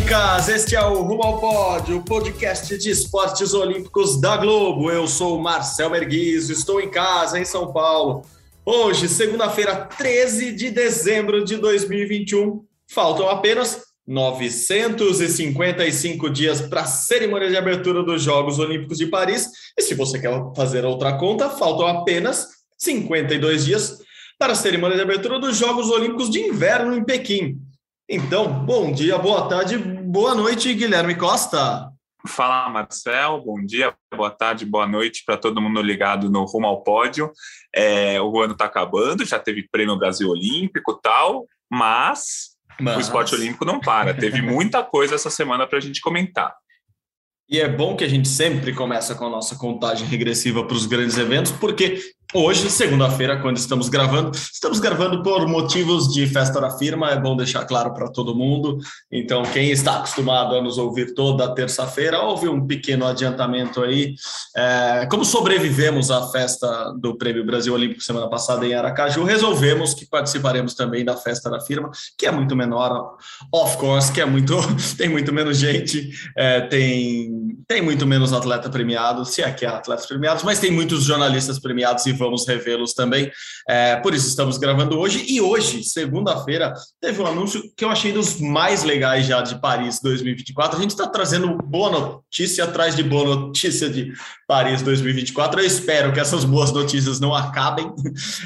Olímpicas! Este é o Rumo ao Pódio, o podcast de esportes olímpicos da Globo. Eu sou o Marcel Merguizo, estou em casa, em São Paulo. Hoje, segunda-feira, 13 de dezembro de 2021, faltam apenas 955 dias para a cerimônia de abertura dos Jogos Olímpicos de Paris. E se você quer fazer outra conta, faltam apenas 52 dias para a cerimônia de abertura dos Jogos Olímpicos de Inverno em Pequim. Então, bom dia, boa tarde, boa noite, Guilherme Costa. Fala, Marcel. Bom dia, boa tarde, boa noite para todo mundo ligado no Rumo ao Pódio. É, o ano está acabando, já teve prêmio Brasil Olímpico tal, mas, mas, o esporte olímpico não para. Teve muita coisa essa semana para a gente comentar. E é bom que a gente sempre começa com a nossa contagem regressiva para os grandes eventos, porque hoje, segunda-feira, quando estamos gravando, estamos gravando por motivos de festa da firma, é bom deixar claro para todo mundo. Então, quem está acostumado a nos ouvir toda terça-feira, houve um pequeno adiantamento aí. É, como sobrevivemos à festa do Prêmio Brasil Olímpico semana passada em Aracaju, resolvemos que participaremos também da festa da firma, que é muito menor, of course, que é muito, tem muito menos gente, é, tem tem muito menos atleta premiado, se é que há atletas premiados, mas tem muitos jornalistas premiados e vamos revê-los também. É, por isso estamos gravando hoje. E hoje, segunda-feira, teve um anúncio que eu achei dos mais legais já de Paris 2024. A gente está trazendo boa notícia atrás de boa notícia de Paris 2024. Eu espero que essas boas notícias não acabem.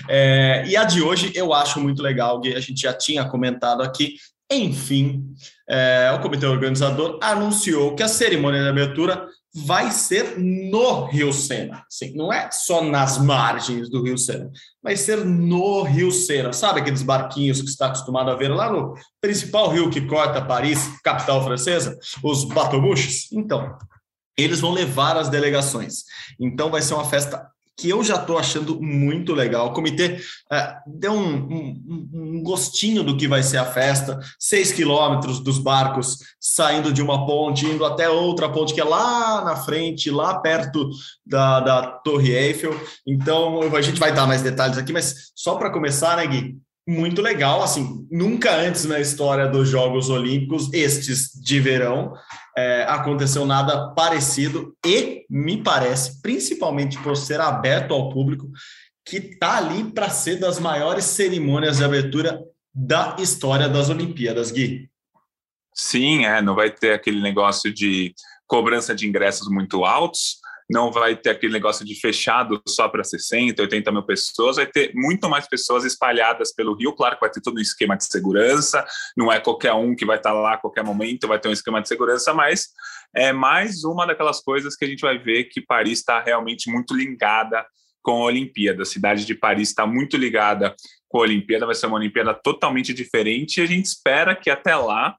É, e a de hoje eu acho muito legal, a gente já tinha comentado aqui. Enfim, é, o comitê organizador anunciou que a cerimônia de abertura vai ser no Rio Sena. Sim, não é só nas margens do Rio Sena, vai ser no Rio Sena. Sabe aqueles barquinhos que está acostumado a ver lá no principal rio que corta Paris, capital francesa? Os bateaux Então, eles vão levar as delegações. Então, vai ser uma festa que eu já estou achando muito legal. O comitê é, deu um, um, um, gostinho do que vai ser a festa, seis quilômetros dos barcos saindo de uma ponte, indo até outra ponte que é lá na frente, lá perto da, da Torre Eiffel. Então, a gente vai dar mais detalhes aqui, mas só para começar, né, Gui? Muito legal, assim, nunca antes na história dos Jogos Olímpicos, estes de verão, é, aconteceu nada parecido e me parece, principalmente por ser aberto ao público, que está ali para ser das maiores cerimônias de abertura da história das Olimpíadas, Gui. Sim, é, não vai ter aquele negócio de cobrança de ingressos muito altos, não vai ter aquele negócio de fechado só para 60, 80 mil pessoas, vai ter muito mais pessoas espalhadas pelo Rio. Claro que vai ter todo um esquema de segurança, não é qualquer um que vai estar tá lá a qualquer momento, vai ter um esquema de segurança, mas é mais uma daquelas coisas que a gente vai ver que Paris está realmente muito ligada com a Olimpíada. A cidade de Paris está muito ligada com a Olimpíada, vai ser uma Olimpíada totalmente diferente e a gente espera que até lá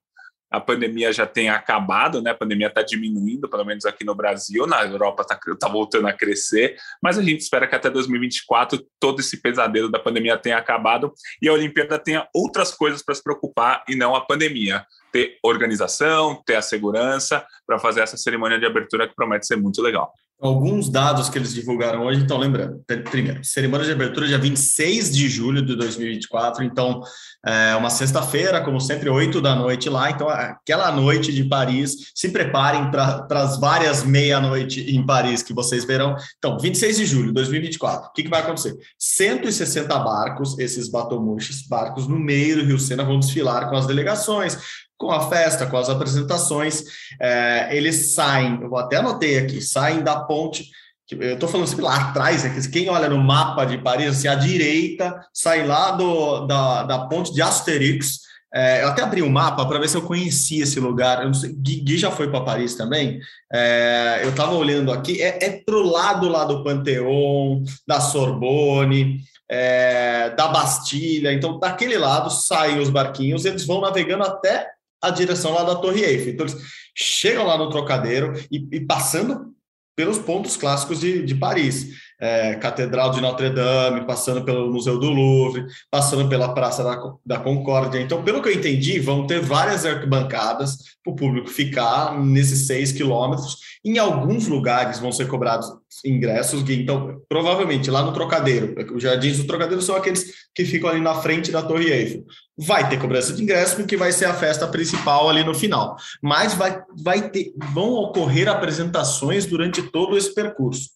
a pandemia já tenha acabado, né? A pandemia está diminuindo, pelo menos aqui no Brasil, na Europa está tá voltando a crescer, mas a gente espera que até 2024 todo esse pesadelo da pandemia tenha acabado e a Olimpíada tenha outras coisas para se preocupar e não a pandemia. Ter organização, ter a segurança para fazer essa cerimônia de abertura que promete ser muito legal. Alguns dados que eles divulgaram hoje, então lembrando, primeiro, cerimônia de abertura dia 26 de julho de 2024, então é uma sexta-feira, como sempre, 8 da noite lá, então aquela noite de Paris, se preparem para as várias meia-noite em Paris que vocês verão. Então, 26 de julho de 2024, o que, que vai acontecer? 160 barcos, esses batomuches, barcos no meio do Rio Sena, vão desfilar com as delegações, com a festa, com as apresentações, é, eles saem, eu até anotei aqui, saem da ponte, eu estou falando assim, lá atrás, né, quem olha no mapa de Paris, assim, à direita, sai lá do, da, da ponte de Asterix, é, eu até abri o um mapa para ver se eu conhecia esse lugar. Sei, Gui, Gui já foi para Paris também. É, eu estava olhando aqui, é, é para o lado lá do Panteão, da Sorbonne, é, da Bastilha. Então, daquele lado saem os barquinhos, eles vão navegando até a direção lá da Torre Eiffel. Então, eles chegam lá no Trocadeiro e, e passando pelos pontos clássicos de, de Paris é, Catedral de Notre Dame, passando pelo Museu do Louvre, passando pela Praça da, da Concórdia. Então, pelo que eu entendi, vão ter várias arquibancadas para o público ficar nesses seis quilômetros. Em alguns lugares vão ser cobrados ingressos, então provavelmente lá no Trocadeiro, os jardins do Trocadeiro são aqueles que ficam ali na frente da Torre Eiffel. Vai ter cobrança de ingresso, porque vai ser a festa principal ali no final. Mas vai, vai ter, vão ocorrer apresentações durante todo esse percurso.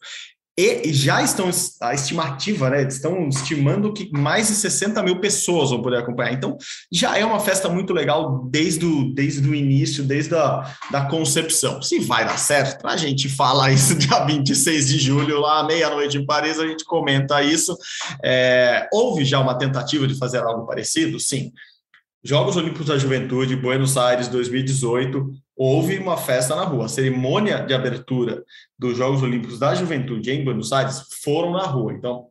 E já estão, a estimativa, né? Estão estimando que mais de 60 mil pessoas vão poder acompanhar. Então, já é uma festa muito legal desde o, desde o início, desde a da concepção. Se vai dar certo, a gente fala isso dia 26 de julho, lá meia-noite em Paris, a gente comenta isso. É, houve já uma tentativa de fazer algo parecido? Sim. Jogos Olímpicos da Juventude, Buenos Aires 2018, houve uma festa na rua. A cerimônia de abertura dos Jogos Olímpicos da Juventude em Buenos Aires foram na rua. Então,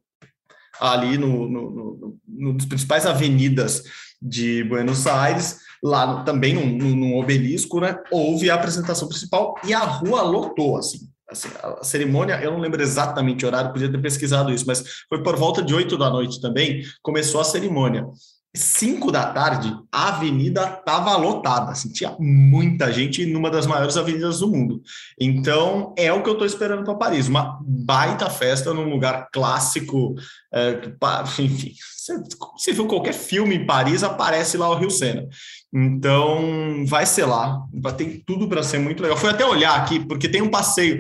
ali no, no, no, no principais avenidas de Buenos Aires, lá também num, num obelisco, né, houve a apresentação principal e a rua lotou, assim. Assim, a cerimônia, eu não lembro exatamente o horário, podia ter pesquisado isso, mas foi por volta de 8 da noite também, começou a cerimônia. 5 da tarde, a avenida estava lotada, assim, tinha muita gente numa das maiores avenidas do mundo. Então, é o que eu estou esperando para Paris, uma baita festa num lugar clássico, é, enfim, você, você viu qualquer filme em Paris, aparece lá o Rio Sena. Então, vai ser lá, tem tudo para ser muito legal. Fui até olhar aqui, porque tem um passeio,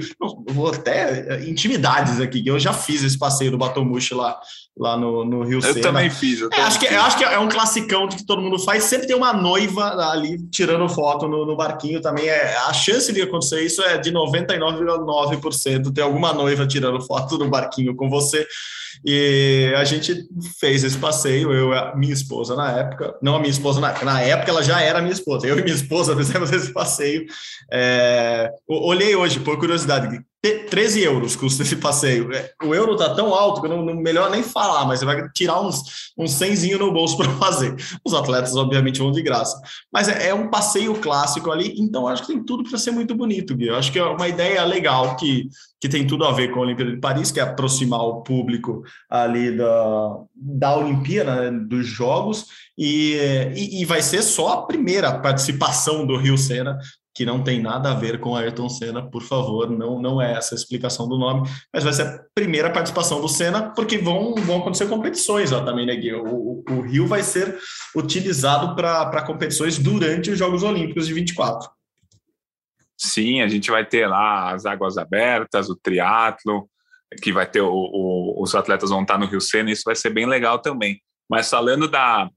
vou até é, intimidades aqui, que eu já fiz esse passeio do Batomushi lá, lá no, no Rio eu Sena. Também fiz, eu é, acho, que, eu acho que é um classicão que todo mundo faz. Sempre tem uma noiva ali tirando foto no, no barquinho também. É, a chance de acontecer isso é de 99,9% ter alguma noiva tirando foto no barquinho com você. E a gente fez esse passeio, eu e a minha esposa na época, não a minha esposa na na época ela já era minha esposa, eu e minha esposa fizemos esse passeio. É, olhei hoje, por curiosidade, 13 euros custa esse passeio. É, o euro tá tão alto que não, não melhor nem falar, mas você vai tirar uns, uns 100 no bolso para fazer. Os atletas, obviamente, vão de graça. Mas é, é um passeio clássico ali, então acho que tem tudo para ser muito bonito, Gui. Eu acho que é uma ideia legal que, que tem tudo a ver com a Olimpíada de Paris, que é aproximar o público ali da, da Olimpíada, né, dos Jogos, e, e, e, vai ser só a primeira participação do Rio Sena que não tem nada a ver com Ayrton Senna, por favor, não, não é essa a explicação do nome, mas vai ser a primeira participação do Senna, porque vão, vão acontecer competições ó, também, né, Gui? O, o, o Rio vai ser utilizado para competições durante os Jogos Olímpicos de 24. Sim, a gente vai ter lá as águas abertas, o triatlo, que vai ter o, os atletas vão estar no Rio Sena, isso vai ser bem legal também. Mas falando da,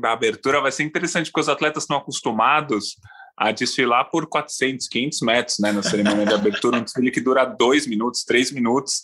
da abertura, vai ser interessante porque os atletas estão acostumados a desfilar por 400, 500 metros, né, na cerimônia de abertura, um desfile que dura dois minutos, três minutos.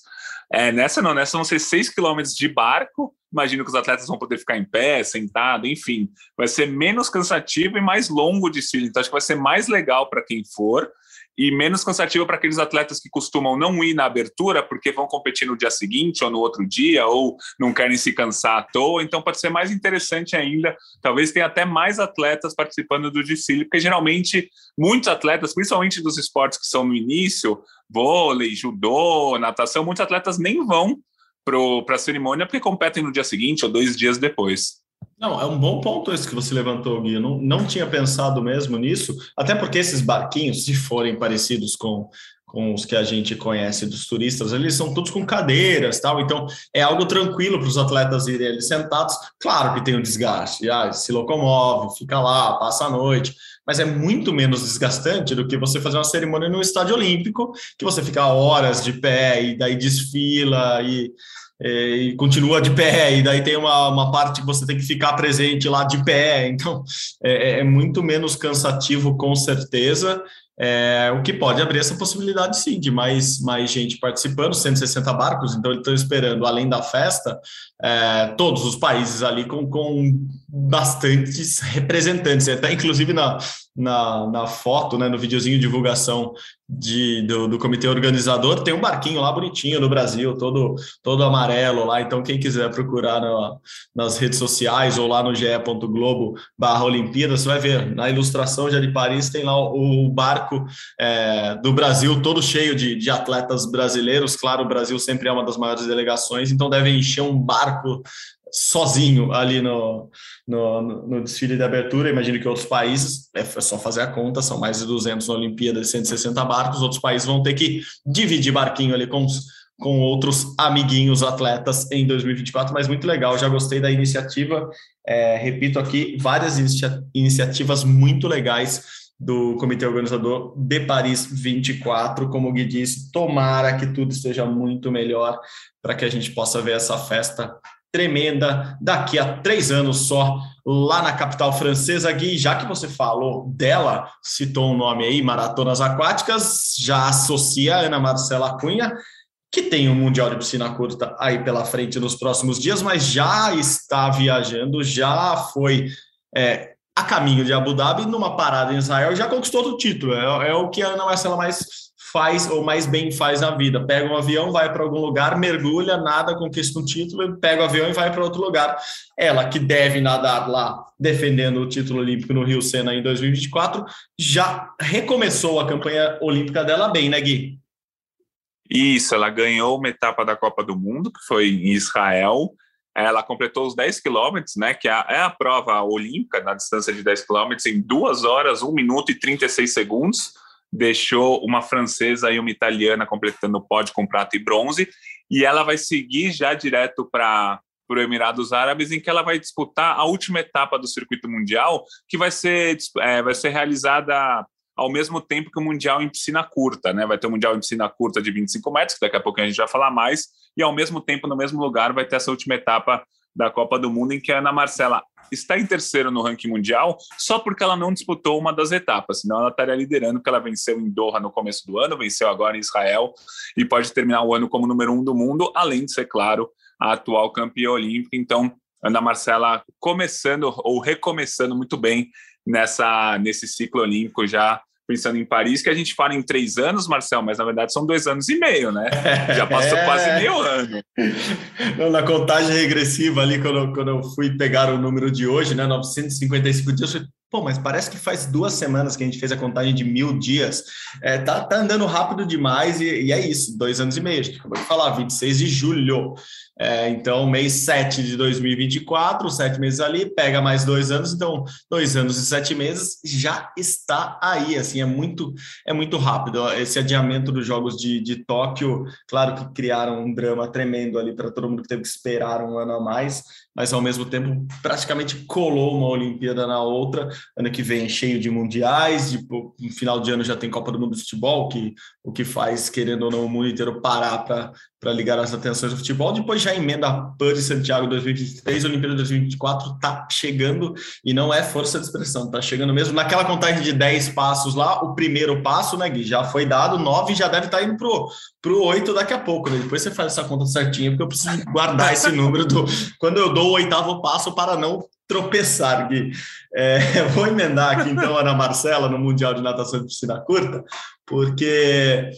É, nessa não, nessa vão ser seis quilômetros de barco. Imagino que os atletas vão poder ficar em pé, sentado, enfim. Vai ser menos cansativo e mais longo o desfile. Então, acho que vai ser mais legal para quem for e menos cansativo para aqueles atletas que costumam não ir na abertura porque vão competir no dia seguinte ou no outro dia ou não querem se cansar à toa. Então pode ser mais interessante ainda. Talvez tenha até mais atletas participando do desfile, porque geralmente muitos atletas, principalmente dos esportes que são no início, vôlei, judô, natação, muitos atletas nem vão para a cerimônia porque competem no dia seguinte ou dois dias depois. Não, é um bom ponto esse que você levantou, Gui. Eu não, não tinha pensado mesmo nisso, até porque esses barquinhos, se forem parecidos com, com os que a gente conhece dos turistas, eles são todos com cadeiras, tal. Então é algo tranquilo para os atletas irem ali sentados. Claro que tem o desgaste, ah, se locomove, fica lá, passa a noite, mas é muito menos desgastante do que você fazer uma cerimônia no estádio olímpico, que você fica horas de pé e daí desfila e e continua de pé, e daí tem uma, uma parte que você tem que ficar presente lá de pé, então é, é, é muito menos cansativo, com certeza, é, o que pode abrir essa possibilidade, sim, de mais, mais gente participando, 160 barcos, então eles estão esperando, além da festa, é, todos os países ali com, com bastantes representantes, até inclusive na, na, na foto, né, no videozinho de divulgação de, do, do, comitê organizador, tem um barquinho lá bonitinho no Brasil, todo, todo amarelo lá. Então, quem quiser procurar na, nas redes sociais ou lá no ge.globo barra Olimpíada, você vai ver na ilustração já de Paris tem lá o, o barco é, do Brasil todo cheio de, de atletas brasileiros. Claro, o Brasil sempre é uma das maiores delegações, então deve encher um barco sozinho ali no, no, no, desfile de abertura. Imagino que outros países, é só fazer a conta, são mais de 200 na Olimpíada, 160 barcos. Outros países vão ter que dividir barquinho ali com, com outros amiguinhos atletas em 2024, mas muito legal. Já gostei da iniciativa. É, repito aqui, várias inicia iniciativas muito legais do comitê organizador de Paris 24. Como o Gui disse, tomara que tudo esteja muito melhor para que a gente possa ver essa festa tremenda daqui a três anos só, lá na capital francesa. Gui, já que você falou dela, citou um nome aí, Maratonas Aquáticas, já associa a Ana Marcela Cunha, que tem um Mundial de Piscina Curta aí pela frente nos próximos dias, mas já está viajando, já foi é, a caminho de Abu Dhabi, numa parada em Israel, já conquistou o título. É, é o que a Ana Marcela mais faz ou mais bem faz na vida. Pega um avião, vai para algum lugar, mergulha, nada, conquista um título, pega o avião e vai para outro lugar. Ela, que deve nadar lá defendendo o título olímpico no Rio Sena em 2024, já recomeçou a campanha olímpica dela bem, né, Gui? Isso, ela ganhou uma etapa da Copa do Mundo, que foi em Israel. Ela completou os 10 quilômetros, né, que é a, é a prova olímpica na distância de 10 quilômetros, em 2 horas, 1 minuto e 36 segundos deixou uma francesa e uma italiana completando o pódio com prata e bronze, e ela vai seguir já direto para para o Emirados Árabes, em que ela vai disputar a última etapa do circuito mundial, que vai ser, é, vai ser realizada ao mesmo tempo que o Mundial em piscina curta, né? Vai ter o Mundial em piscina curta de 25 metros, que daqui a pouco a gente vai falar mais, e ao mesmo tempo, no mesmo lugar, vai ter essa última etapa da Copa do Mundo, em que a Ana Marcela está em terceiro no ranking mundial só porque ela não disputou uma das etapas, senão ela estaria liderando, porque ela venceu em Doha no começo do ano, venceu agora em Israel e pode terminar o ano como número um do mundo, além de ser, claro, a atual campeã olímpica. Então, Ana Marcela começando ou recomeçando muito bem nessa nesse ciclo olímpico já pensando em Paris, que a gente fala em três anos, Marcel, mas na verdade são dois anos e meio, né? Já passou é. quase meio ano. Não, na contagem regressiva ali, quando, quando eu fui pegar o número de hoje, né, 955 dias, eu Pô, mas parece que faz duas semanas que a gente fez a contagem de mil dias. É, tá, tá andando rápido demais e, e é isso, dois anos e meio. A gente acabou de falar, 26 de julho. É, então, mês 7 de 2024, sete meses ali, pega mais dois anos, então, dois anos e sete meses já está aí. Assim, é muito, é muito rápido. Esse adiamento dos Jogos de, de Tóquio, claro que criaram um drama tremendo ali para todo mundo que teve que esperar um ano a mais, mas ao mesmo tempo praticamente colou uma Olimpíada na outra. Ano que vem cheio de mundiais, de, no final de ano já tem Copa do Mundo de Futebol, que o que faz, querendo ou não, o mundo inteiro parar para ligar as atenções do futebol. Depois já emenda a PAN de Santiago 2023, Olimpíada 2024 está chegando e não é força de expressão, está chegando mesmo. Naquela contagem de 10 passos lá, o primeiro passo, né, Gui, já foi dado, 9 já deve estar tá indo pro pro 8 daqui a pouco, né? Depois você faz essa conta certinha, porque eu preciso guardar esse número do quando eu dou o oitavo passo para não tropeçar, Gui. É, vou emendar aqui então a Ana Marcela no Mundial de Natação de Piscina Curta, porque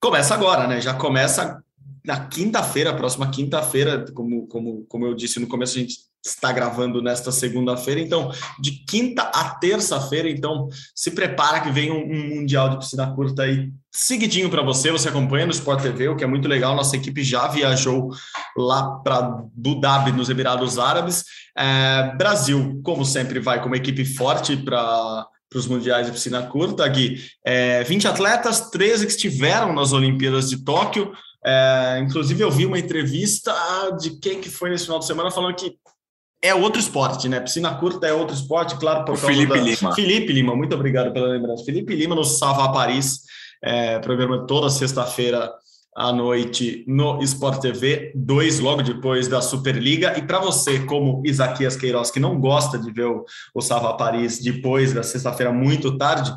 começa agora, né? Já começa na quinta-feira, próxima quinta-feira, como, como, como eu disse no começo, a gente está gravando nesta segunda-feira, então de quinta a terça-feira, então se prepara que vem um, um mundial de piscina curta aí seguidinho para você, você acompanha no Sport TV, o que é muito legal, nossa equipe já viajou lá para Abu Dhabi, nos Emirados Árabes, é, Brasil, como sempre, vai com uma equipe forte para para os mundiais de piscina curta, Gui. É, 20 atletas, 13 que estiveram nas Olimpíadas de Tóquio. É, inclusive, eu vi uma entrevista de quem que foi nesse final de semana falando que é outro esporte, né? Piscina curta é outro esporte, claro, por o causa Felipe da... Lima. Felipe Lima, muito obrigado pela lembrança. Felipe Lima no Savá Paris, é, programa toda sexta-feira à noite no Sport TV 2, logo depois da Superliga. E para você, como Isaquias Queiroz, que não gosta de ver o, o Savá Paris depois da sexta-feira muito tarde,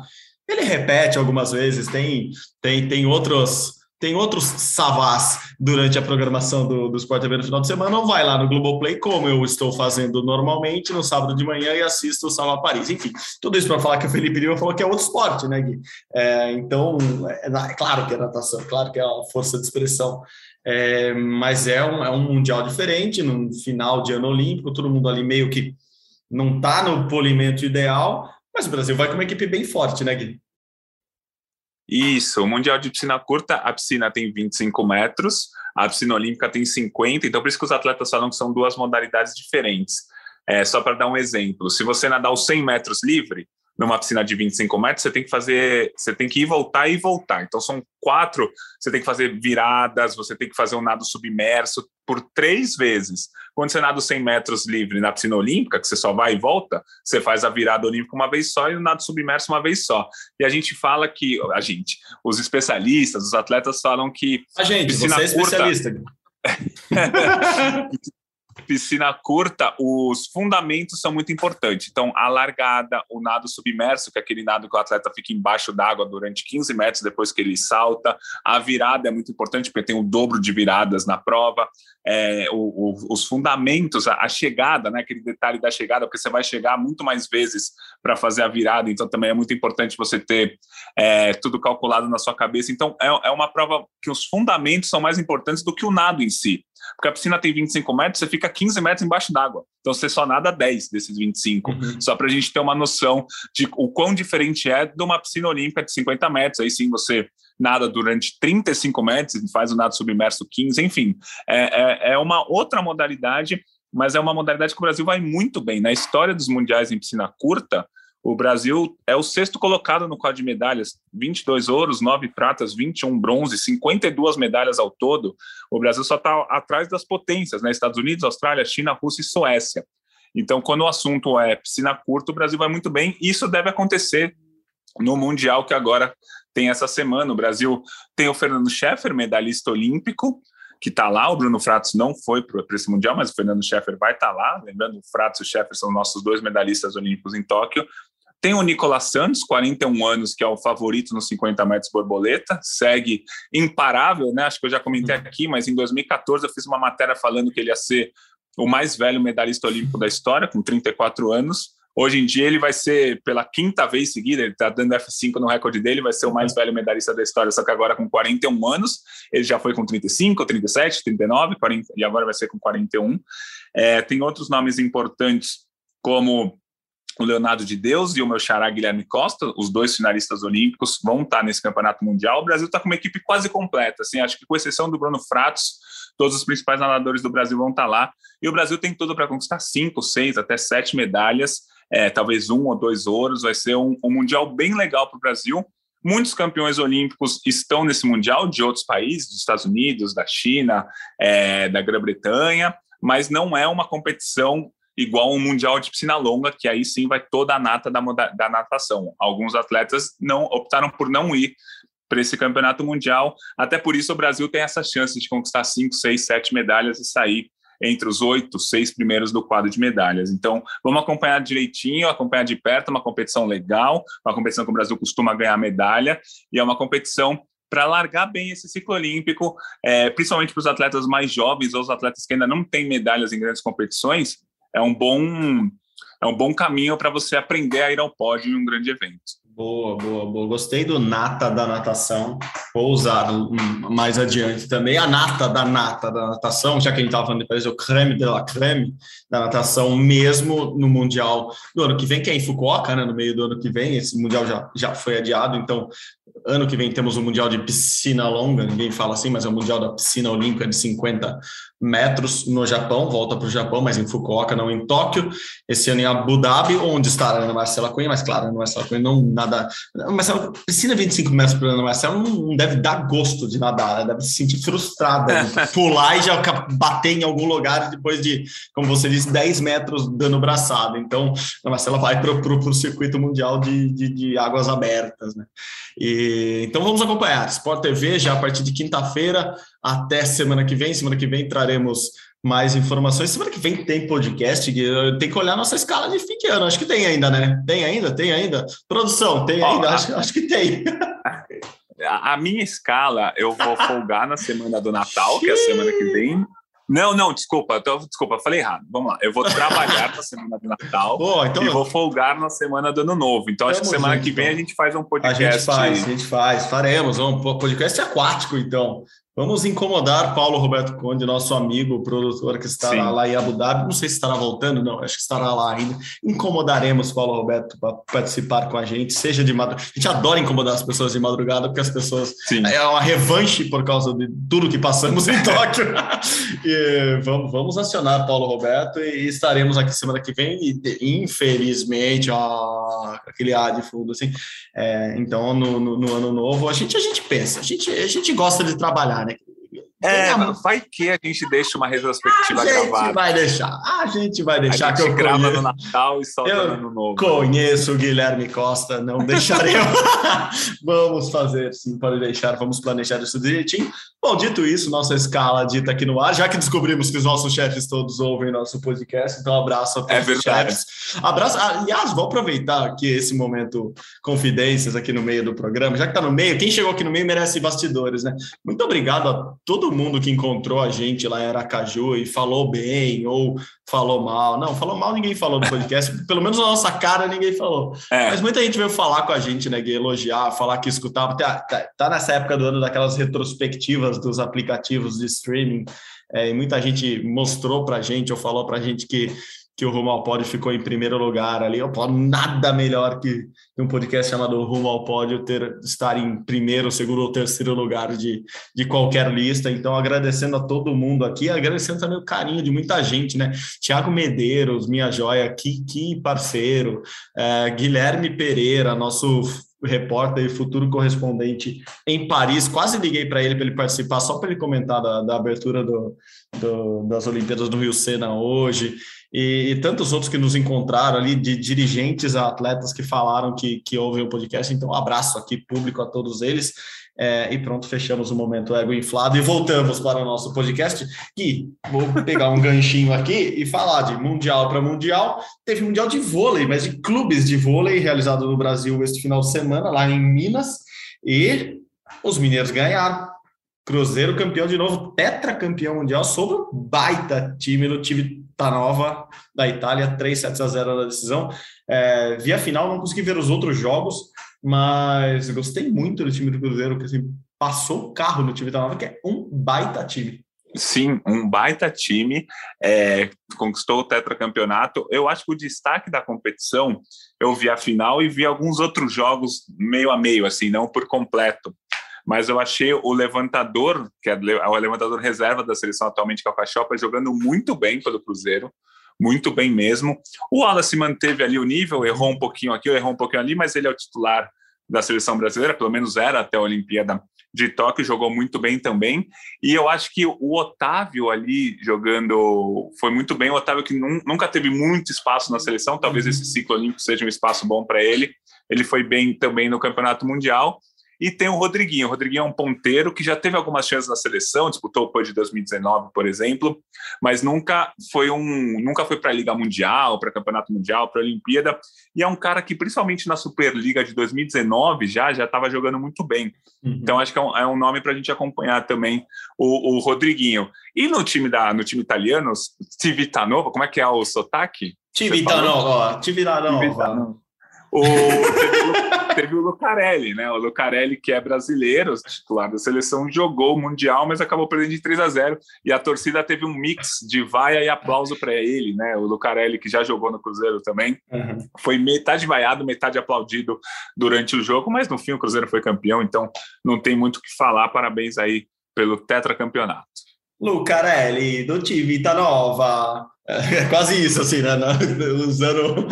ele repete algumas vezes, tem, tem, tem outros tem outros savás durante a programação do, do Sport TV no final de semana, ou vai lá no Globoplay, como eu estou fazendo normalmente, no sábado de manhã, e assisto o Salva Paris. Enfim, tudo isso para falar que o Felipe Lima falou que é outro esporte, né, Gui? É, então, é, é, claro que é natação, claro que é uma força de expressão, é, mas é um, é um mundial diferente, no final de ano olímpico, todo mundo ali meio que não está no polimento ideal, mas o Brasil vai com uma equipe bem forte, né, Gui? Isso, o Mundial de Piscina Curta, a piscina tem 25 metros, a piscina olímpica tem 50, então por isso que os atletas falam que são duas modalidades diferentes. É, só para dar um exemplo, se você nadar os 100 metros livre, numa piscina de 25 metros, você tem que fazer, você tem que ir voltar e voltar. Então são quatro, você tem que fazer viradas, você tem que fazer um nado submerso por três vezes. Quando você nada os 100 metros livre na piscina olímpica, que você só vai e volta, você faz a virada olímpica uma vez só e o nado submerso uma vez só. E a gente fala que, a gente, os especialistas, os atletas falam que... A gente, você é especialista. piscina curta, os fundamentos são muito importantes. Então, a largada, o nado submerso, que é aquele nado que o atleta fica embaixo d'água durante 15 metros depois que ele salta. A virada é muito importante, porque tem o dobro de viradas na prova. É, o, o, os fundamentos, a, a, chegada, né, aquele detalhe da chegada, porque você vai chegar muito mais vezes para fazer a virada, então também é muito importante você ter é, tudo calculado na sua cabeça. Então, é, é uma prova que os fundamentos são mais importantes do que o nado em si. Porque a piscina tem 25 metros, você fica 15 metros embaixo d'água. Então você só nada 10 desses 25. Uhum. Só para a gente ter uma noção de o quão diferente é de uma piscina olímpica de 50 metros. Aí sim você nada durante 35 metros, faz o nado submerso 15, enfim. É, é, é uma outra modalidade, mas é uma modalidade que o Brasil vai muito bem. Na história dos mundiais em piscina curta, o Brasil é o sexto colocado no quadro de medalhas, 22 ouros, 9 pratas, 21 bronze, 52 medalhas ao todo. O Brasil só está atrás das potências, né? Estados Unidos, Austrália, China, Rússia e Suécia. Então, quando o assunto é piscina curta, o Brasil vai muito bem. Isso deve acontecer no Mundial que agora tem essa semana. O Brasil tem o Fernando Scheffer, medalhista olímpico, que está lá. O Bruno Fratos não foi para esse Mundial, mas o Fernando Scheffer vai estar tá lá. Lembrando, o Fratos e o Scheffer são nossos dois medalhistas olímpicos em Tóquio. Tem o Nicolas Santos, 41 anos, que é o favorito nos 50 metros borboleta, segue imparável, né? Acho que eu já comentei uhum. aqui, mas em 2014 eu fiz uma matéria falando que ele ia ser o mais velho medalhista olímpico da história, com 34 anos. Hoje em dia ele vai ser, pela quinta vez seguida, ele está dando F5 no recorde dele, vai ser o mais uhum. velho medalhista da história, só que agora com 41 anos. Ele já foi com 35, 37, 39, 40, e agora vai ser com 41. É, tem outros nomes importantes, como o Leonardo de Deus e o meu xará Guilherme Costa, os dois finalistas olímpicos, vão estar nesse campeonato mundial. O Brasil está com uma equipe quase completa, assim, acho que com exceção do Bruno Fratos, todos os principais nadadores do Brasil vão estar lá. E o Brasil tem tudo para conquistar cinco, seis, até sete medalhas, é, talvez um ou dois ouros. Vai ser um, um mundial bem legal para o Brasil. Muitos campeões olímpicos estão nesse mundial de outros países, dos Estados Unidos, da China, é, da Grã-Bretanha, mas não é uma competição igual um mundial de piscina longa, que aí sim vai toda a nata da, da natação. Alguns atletas não optaram por não ir para esse campeonato mundial, até por isso o Brasil tem essa chance de conquistar cinco, seis, sete medalhas e sair entre os oito, seis primeiros do quadro de medalhas. Então, vamos acompanhar direitinho, acompanhar de perto, uma competição legal, uma competição que o Brasil costuma ganhar medalha, e é uma competição para largar bem esse ciclo olímpico, é, principalmente para os atletas mais jovens ou os atletas que ainda não têm medalhas em grandes competições, é um bom é um bom caminho para você aprender a ir ao pódio em um grande evento. Boa, boa, boa. Gostei do nata da natação. Vou usar mais adiante também. A nata da nata da natação, já que a gente estava falando depois, o creme de la creme da natação, mesmo no Mundial do ano que vem, que é em Fukuoka, né, no meio do ano que vem. Esse Mundial já, já foi adiado, então ano que vem temos o Mundial de Piscina Longa, ninguém fala assim, mas é o Mundial da Piscina Olímpica de 50 metros no Japão, volta para o Japão, mas em Fukuoka, não em Tóquio. Esse ano em Abu Dhabi, onde está a Ana Marcela Cunha, mas claro, a Ana Marcela Cunha não nada. Mas a piscina 25 metros para a Ana Marcela não deve dar gosto de nadar, ela deve se sentir frustrada, pular e já bater em algum lugar depois de, como você disse, 10 metros dando braçada. Então, a Marcela vai para o circuito mundial de, de, de águas abertas, né? E, então vamos acompanhar. Sport TV já a partir de quinta-feira até semana que vem. Semana que vem traremos mais informações. Semana que vem tem podcast. Tem que olhar nossa escala de fim de ano. Acho que tem ainda, né? Tem ainda? Tem ainda? Produção, tem ainda? acho, acho que tem. a, a minha escala, eu vou folgar na semana do Natal, que é a semana que vem. Não, não, desculpa, tô, desculpa, falei errado. Vamos lá. Eu vou trabalhar na semana do Natal Pô, então e vou folgar na semana do Ano Novo. Então, acho que Tamo semana junto, que vem então. a gente faz um A podcast. gente faz, a gente faz, faremos. Um podcast aquático, então. Vamos incomodar Paulo Roberto Conde, nosso amigo, produtor que estará Sim. lá em Abu Dhabi. Não sei se estará voltando, não, acho que estará lá ainda. Incomodaremos Paulo Roberto para participar com a gente, seja de madrugada. A gente adora incomodar as pessoas de madrugada, porque as pessoas. Sim. É uma revanche por causa de tudo que passamos em Tóquio. e vamos, vamos acionar Paulo Roberto e estaremos aqui semana que vem. E infelizmente, ó, aquele ar de fundo assim. É, então, no, no- no ano novo, a gente, a gente pensa, a gente, a gente gosta de trabalhar, né? É, a vai que a gente deixa uma retrospectiva gente gravada. vai deixar, a gente vai A deixar gente que eu grava conheço, no Natal e solta Eu no Ano Novo. conheço o Guilherme Costa, não deixaremos. vamos fazer, sim, pode deixar, vamos planejar isso direitinho. Bom, dito isso, nossa escala dita aqui no ar, já que descobrimos que os nossos chefes todos ouvem nosso podcast, então abraço a todos É os chefes. Abraço, aliás, vou aproveitar aqui esse momento confidências aqui no meio do programa, já que tá no meio, quem chegou aqui no meio merece bastidores, né? Muito obrigado a todo mundo que encontrou a gente lá em Aracaju e falou bem ou falou mal. Não, falou mal ninguém falou no podcast, pelo menos na nossa cara ninguém falou. É, Mas muita gente veio falar com a gente, né, Gui? Elogiar, falar que escutava. Tá, tá- tá nessa época do ano daquelas retrospectivas dos aplicativos de streaming. é, e muita gente mostrou pra gente ou falou pra gente que, que o Rumo ao Pódio ficou em primeiro lugar ali. Eu falo, nada melhor que, um podcast chamado Rumo ao Pódio ter, estar em primeiro, segundo ou terceiro lugar de, de qualquer lista. Então, agradecendo a todo mundo aqui, agradecendo também o carinho de muita gente, né? Tiago Medeiros, minha joia, que parceiro. É, Guilherme Pereira, nosso repórter e futuro correspondente em Paris. Quase liguei para ele para ele participar, só para ele comentar da, da abertura do, do- das Olimpíadas do Rio Sena hoje. E, e tantos outros que nos encontraram ali, de dirigentes a atletas que falaram que, que ouvem o podcast. Então, um abraço aqui público a todos eles. É, e pronto, fechamos o momento ego inflado e voltamos para o nosso podcast. E vou pegar um ganchinho aqui e falar de mundial para mundial. Teve mundial de vôlei, mas de clubes de vôlei realizado no Brasil este final de semana, lá em Minas. E os mineiros ganharam. Cruzeiro campeão de novo, tetracampeão mundial, sobre um baita time no time Tanova da Itália, 3 sets a 0 na decisão. É, a final, não consegui ver os outros jogos, mas gostei muito do time do Cruzeiro, que assim, passou o carro no time Tanova, que é um baita time. Sim, um baita time, é, conquistou o tetracampeonato. Eu acho que o destaque da competição, eu vi a final e vi alguns outros jogos meio a meio, assim, não por completo. Mas eu achei o levantador, que é o levantador reserva da seleção atualmente, que é o Cachopa, jogando muito bem pelo Cruzeiro, muito bem mesmo. O Wallace manteve ali o nível, errou um pouquinho aqui, errou um pouquinho ali, mas ele é o titular da seleção brasileira, pelo menos era até a Olimpíada de Tóquio, jogou muito bem também. E eu acho que o Otávio ali jogando foi muito bem. O Otávio que nun- nunca teve muito espaço na seleção, talvez esse ciclo olímpico seja um espaço bom para ele. Ele foi bem também no Campeonato Mundial. E tem o Rodriguinho. O Rodriguinho é um ponteiro que já teve algumas chances na seleção, disputou o PAN de 2019, por exemplo, mas nunca foi um, nunca foi para a Liga Mundial, para Campeonato Mundial, para a Olimpíada. E é um cara que, principalmente na Superliga de 2019, já já estava jogando muito bem. Então acho que é um, é um nome para a gente acompanhar também o, o Rodriguinho. E no time da no time italiano, Civitanova, como é que é o sotaque? Time Você falou? Tanova, ó, time Tanova. Civitanova. O, teve, o- teve o Lucarelli, né? O Lucarelli, que é brasileiro, titular da seleção, jogou o Mundial, mas acabou perdendo de 3 a 0 E a torcida teve um mix de vaia e aplauso para ele, né? O Lucarelli, que já jogou no Cruzeiro também, Uhum. foi metade vaiado, metade aplaudido durante o jogo, mas no fim o Cruzeiro foi campeão, então não tem muito o que falar. Parabéns aí pelo tetracampeonato. Lucarelli, do time Tanova. É quase isso, assim, né? Usando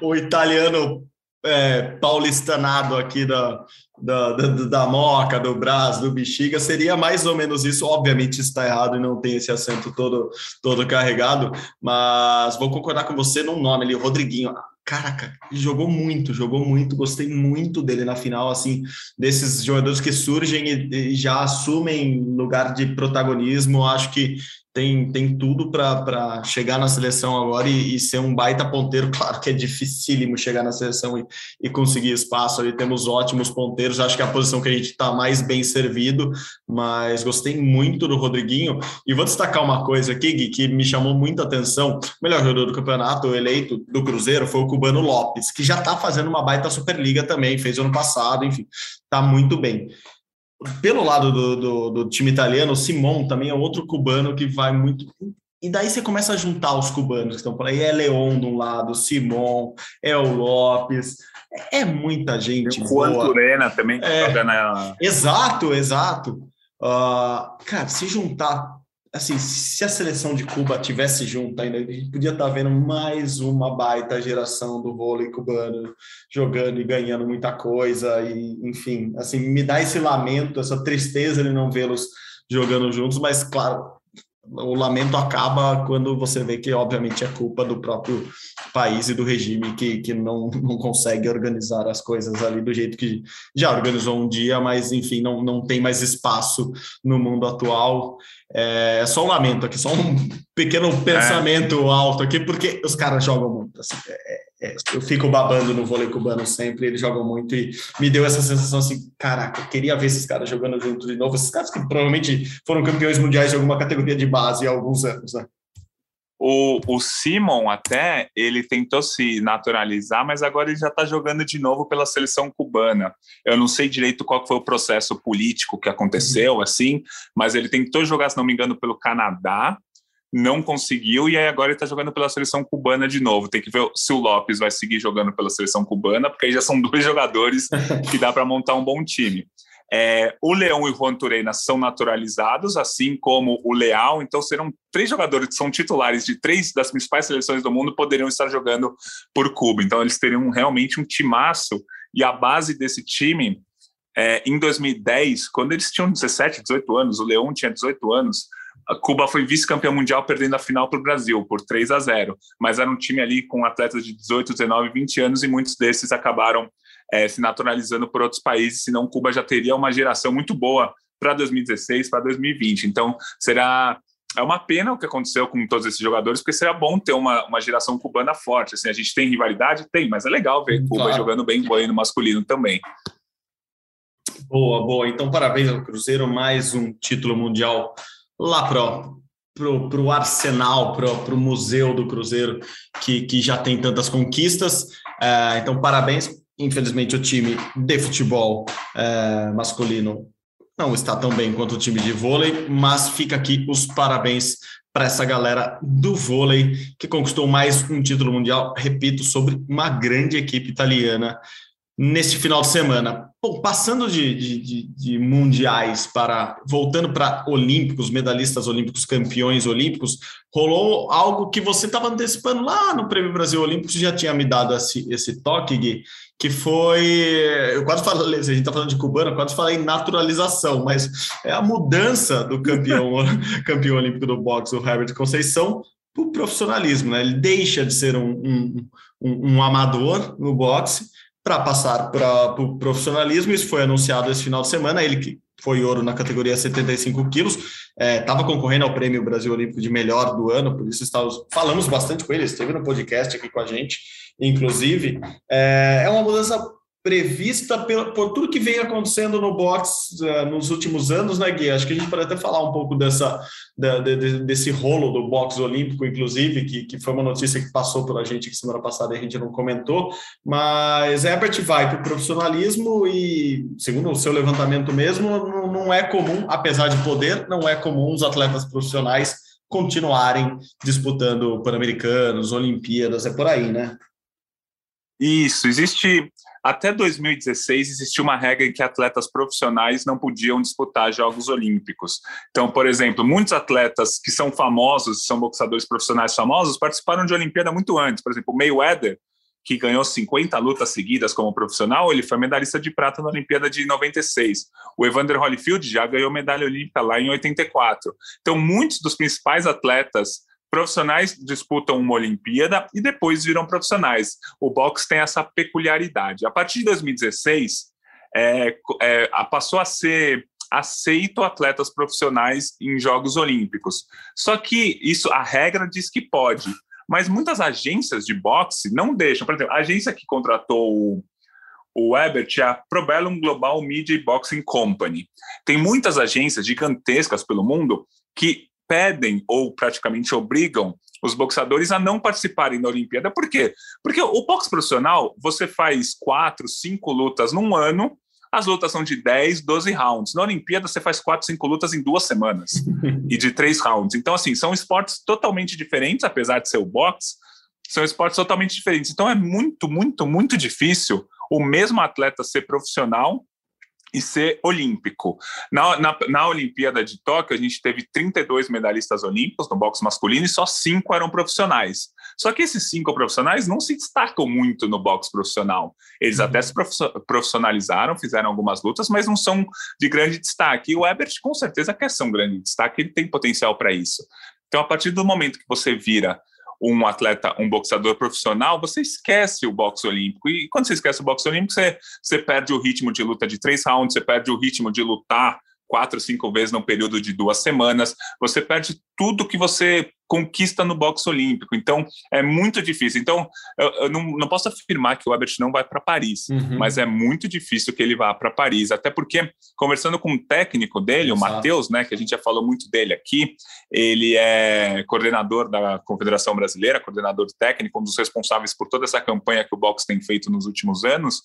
o, o italiano é, paulistanado aqui da, da, da, da Moca, do Brás, do Bexiga, seria mais ou menos isso. Obviamente está errado e não tem esse acento todo, todo carregado, mas vou concordar com você num nome ali, Rodriguinho. Caraca, jogou muito, jogou muito, gostei muito dele na final, assim, desses jogadores que surgem e, e já assumem lugar de protagonismo, acho que tem, tem tudo para chegar na seleção agora e, e, ser um baita ponteiro. Claro que é dificílimo chegar na seleção e, e conseguir espaço ali. Temos ótimos ponteiros acho que é a posição que a gente está mais bem servido, mas gostei muito do Rodriguinho. E vou destacar uma coisa aqui, Gui, que me chamou muita atenção. O melhor jogador do campeonato eleito do Cruzeiro foi o Cubano Lopes, que já está fazendo uma baita Superliga também, fez ano passado, enfim, está muito bem. Pelo lado do, do, do, time italiano, o Simon também é outro cubano que vai muito. E daí você começa a juntar os cubanos que estão por aí. É Leon de um lado, Simon, é o Lopes. É muita gente. O Juan Turena também é, joga na. Exato, exato. Uh, cara, se juntar. Assim, se a seleção de Cuba tivesse junto ainda, a gente podia estar tá vendo mais uma baita geração do vôlei cubano jogando e ganhando muita coisa. E, enfim, assim, me dá esse lamento, essa tristeza de não vê-los jogando juntos, mas claro, o lamento acaba quando você vê que, obviamente, é culpa do próprio país e do regime que, que não, não consegue organizar as coisas ali do jeito que já organizou um dia, mas, enfim, não, não tem mais espaço no mundo atual. É, é só um lamento aqui, só um pequeno pensamento é. alto aqui, porque os caras jogam muito. Assim, é, é, eu fico babando no vôlei cubano sempre, eles jogam muito e me deu essa sensação assim, caraca, eu queria ver esses caras jogando junto de novo, esses caras que provavelmente foram campeões mundiais de alguma categoria de base há alguns anos, né? O, o Simon até, ele tentou se naturalizar, mas agora ele já está jogando de novo pela seleção cubana. Eu não sei direito qual foi o processo político que aconteceu, uhum. assim, mas ele tentou jogar, se não me engano, pelo Canadá, não conseguiu e aí agora ele está jogando pela seleção cubana de novo. Tem que ver se o Lopes vai seguir jogando pela seleção cubana, porque aí já são dois jogadores que dá para montar um bom time. É, o Leão e o Juan Turena são naturalizados, assim como o Leal, então serão três jogadores que são titulares de três das principais seleções do mundo poderiam estar jogando por Cuba. Então eles teriam realmente um timaço e a base desse time é, em 2010, quando eles tinham 17, 18 anos, o Leão tinha 18 anos, a Cuba foi vice-campeão mundial perdendo a final para o Brasil por 3 a 0, mas era um time ali com atletas de 18, 19, 20 anos e muitos desses acabaram é, se naturalizando por outros países, senão Cuba já teria uma geração muito boa para 2016, para 2020. Então, será é uma pena o que aconteceu com todos esses jogadores, porque seria bom ter uma, uma geração cubana forte. Assim, a gente tem rivalidade? Tem, mas é legal ver Cuba claro. jogando bem vôlei no masculino também. Boa, boa. Então, parabéns ao Cruzeiro, mais um título mundial lá pro para o arsenal, para o museu do Cruzeiro, que, que já tem tantas conquistas. É, então, parabéns. Infelizmente, o time de futebol é, masculino não está tão bem quanto o time de vôlei, mas fica aqui os parabéns para essa galera do vôlei que conquistou mais um título mundial, repito, sobre uma grande equipe italiana neste final de semana. Bom, passando de, de, de, mundiais para voltando para olímpicos, medalhistas olímpicos, campeões olímpicos, rolou algo que você estava antecipando lá no Prêmio Brasil Olímpico, já tinha me dado esse, esse toque, Gui, que foi. Eu quase falei, a gente está falando de cubano, eu quase falei naturalização, mas é a mudança do campeão, campeão olímpico do boxe, o Herbert Conceição, para o profissionalismo, né? Ele deixa de ser um, um, um, um amador no boxe para passar para o pro profissionalismo. Isso foi anunciado esse final de semana. Ele que foi ouro na categoria 75 quilos, estava é, concorrendo ao Prêmio Brasil Olímpico de melhor do ano, por isso estávamos, falamos bastante com ele, esteve no podcast aqui com a gente, inclusive. É, é uma mudança prevista por, por tudo que vem acontecendo no boxe uh, nos últimos anos, né, Gui? Acho que a gente pode até falar um pouco dessa, da, de, desse rolo do boxe olímpico, inclusive, que, que foi uma notícia que passou pela gente que semana passada a gente não comentou, mas Herbert vai para o profissionalismo e, segundo o seu levantamento mesmo, não, não é comum, apesar de poder, não é comum os atletas profissionais continuarem disputando Pan-Americanos, Olimpíadas, é por aí, né? Isso, existe até 2016 existia uma regra em que atletas profissionais não podiam disputar Jogos Olímpicos. Então, por exemplo, muitos atletas que são famosos, são boxadores profissionais famosos, participaram de Olimpíada muito antes. Por exemplo, Mayweather, que ganhou 50 lutas seguidas como profissional, ele foi medalhista de prata na Olimpíada de 96. O Evander Holyfield já ganhou medalha olímpica lá em 84. Então, muitos dos principais atletas profissionais disputam uma Olimpíada e depois viram profissionais. O boxe tem essa peculiaridade. A partir de 2016, é, é, passou a ser aceito atletas profissionais em Jogos Olímpicos. Só que isso, a regra diz que pode, mas muitas agências de boxe não deixam. Por exemplo, a agência que contratou o, o Ebert é a Probellum Global Media Boxing Company. Tem muitas agências gigantescas pelo mundo que pedem ou praticamente obrigam os boxadores a não participarem da Olimpíada. Por quê? Porque o boxe profissional, você faz quatro, cinco lutas num ano, as lutas são de 10, 12 rounds. Na Olimpíada, você faz quatro, cinco lutas em duas semanas e de três rounds. Então, assim, são esportes totalmente diferentes, apesar de ser o boxe, são esportes totalmente diferentes. Então, é muito, muito, muito difícil o mesmo atleta ser profissional e ser olímpico. Na, na, na, Olimpíada de Tóquio, a gente teve 32 medalhistas olímpicos no boxe masculino e só cinco eram profissionais. Só que esses cinco profissionais não se destacam muito no boxe profissional. Eles uhum. até se profissionalizaram, fizeram algumas lutas, mas não são de grande destaque. E o Ebert, com certeza, quer ser um grande destaque, ele tem potencial para isso. Então, a partir do momento que você vira um atleta, um boxeador profissional, você esquece o boxe olímpico. E quando você esquece o boxe olímpico, você, você perde o ritmo de luta de três rounds, você perde o ritmo de lutar quatro, cinco vezes num período de duas semanas, você perde tudo que você conquista no boxe olímpico. Então, é muito difícil. Então, eu, eu não, não, posso afirmar que o Ebert não vai para Paris, uhum. mas é muito difícil que ele vá para Paris. Até porque, conversando com o técnico dele, Exato. o Matheus, né, que a gente já falou muito dele aqui, ele é coordenador da Confederação Brasileira, coordenador técnico, um dos responsáveis por toda essa campanha que o boxe tem feito nos últimos anos.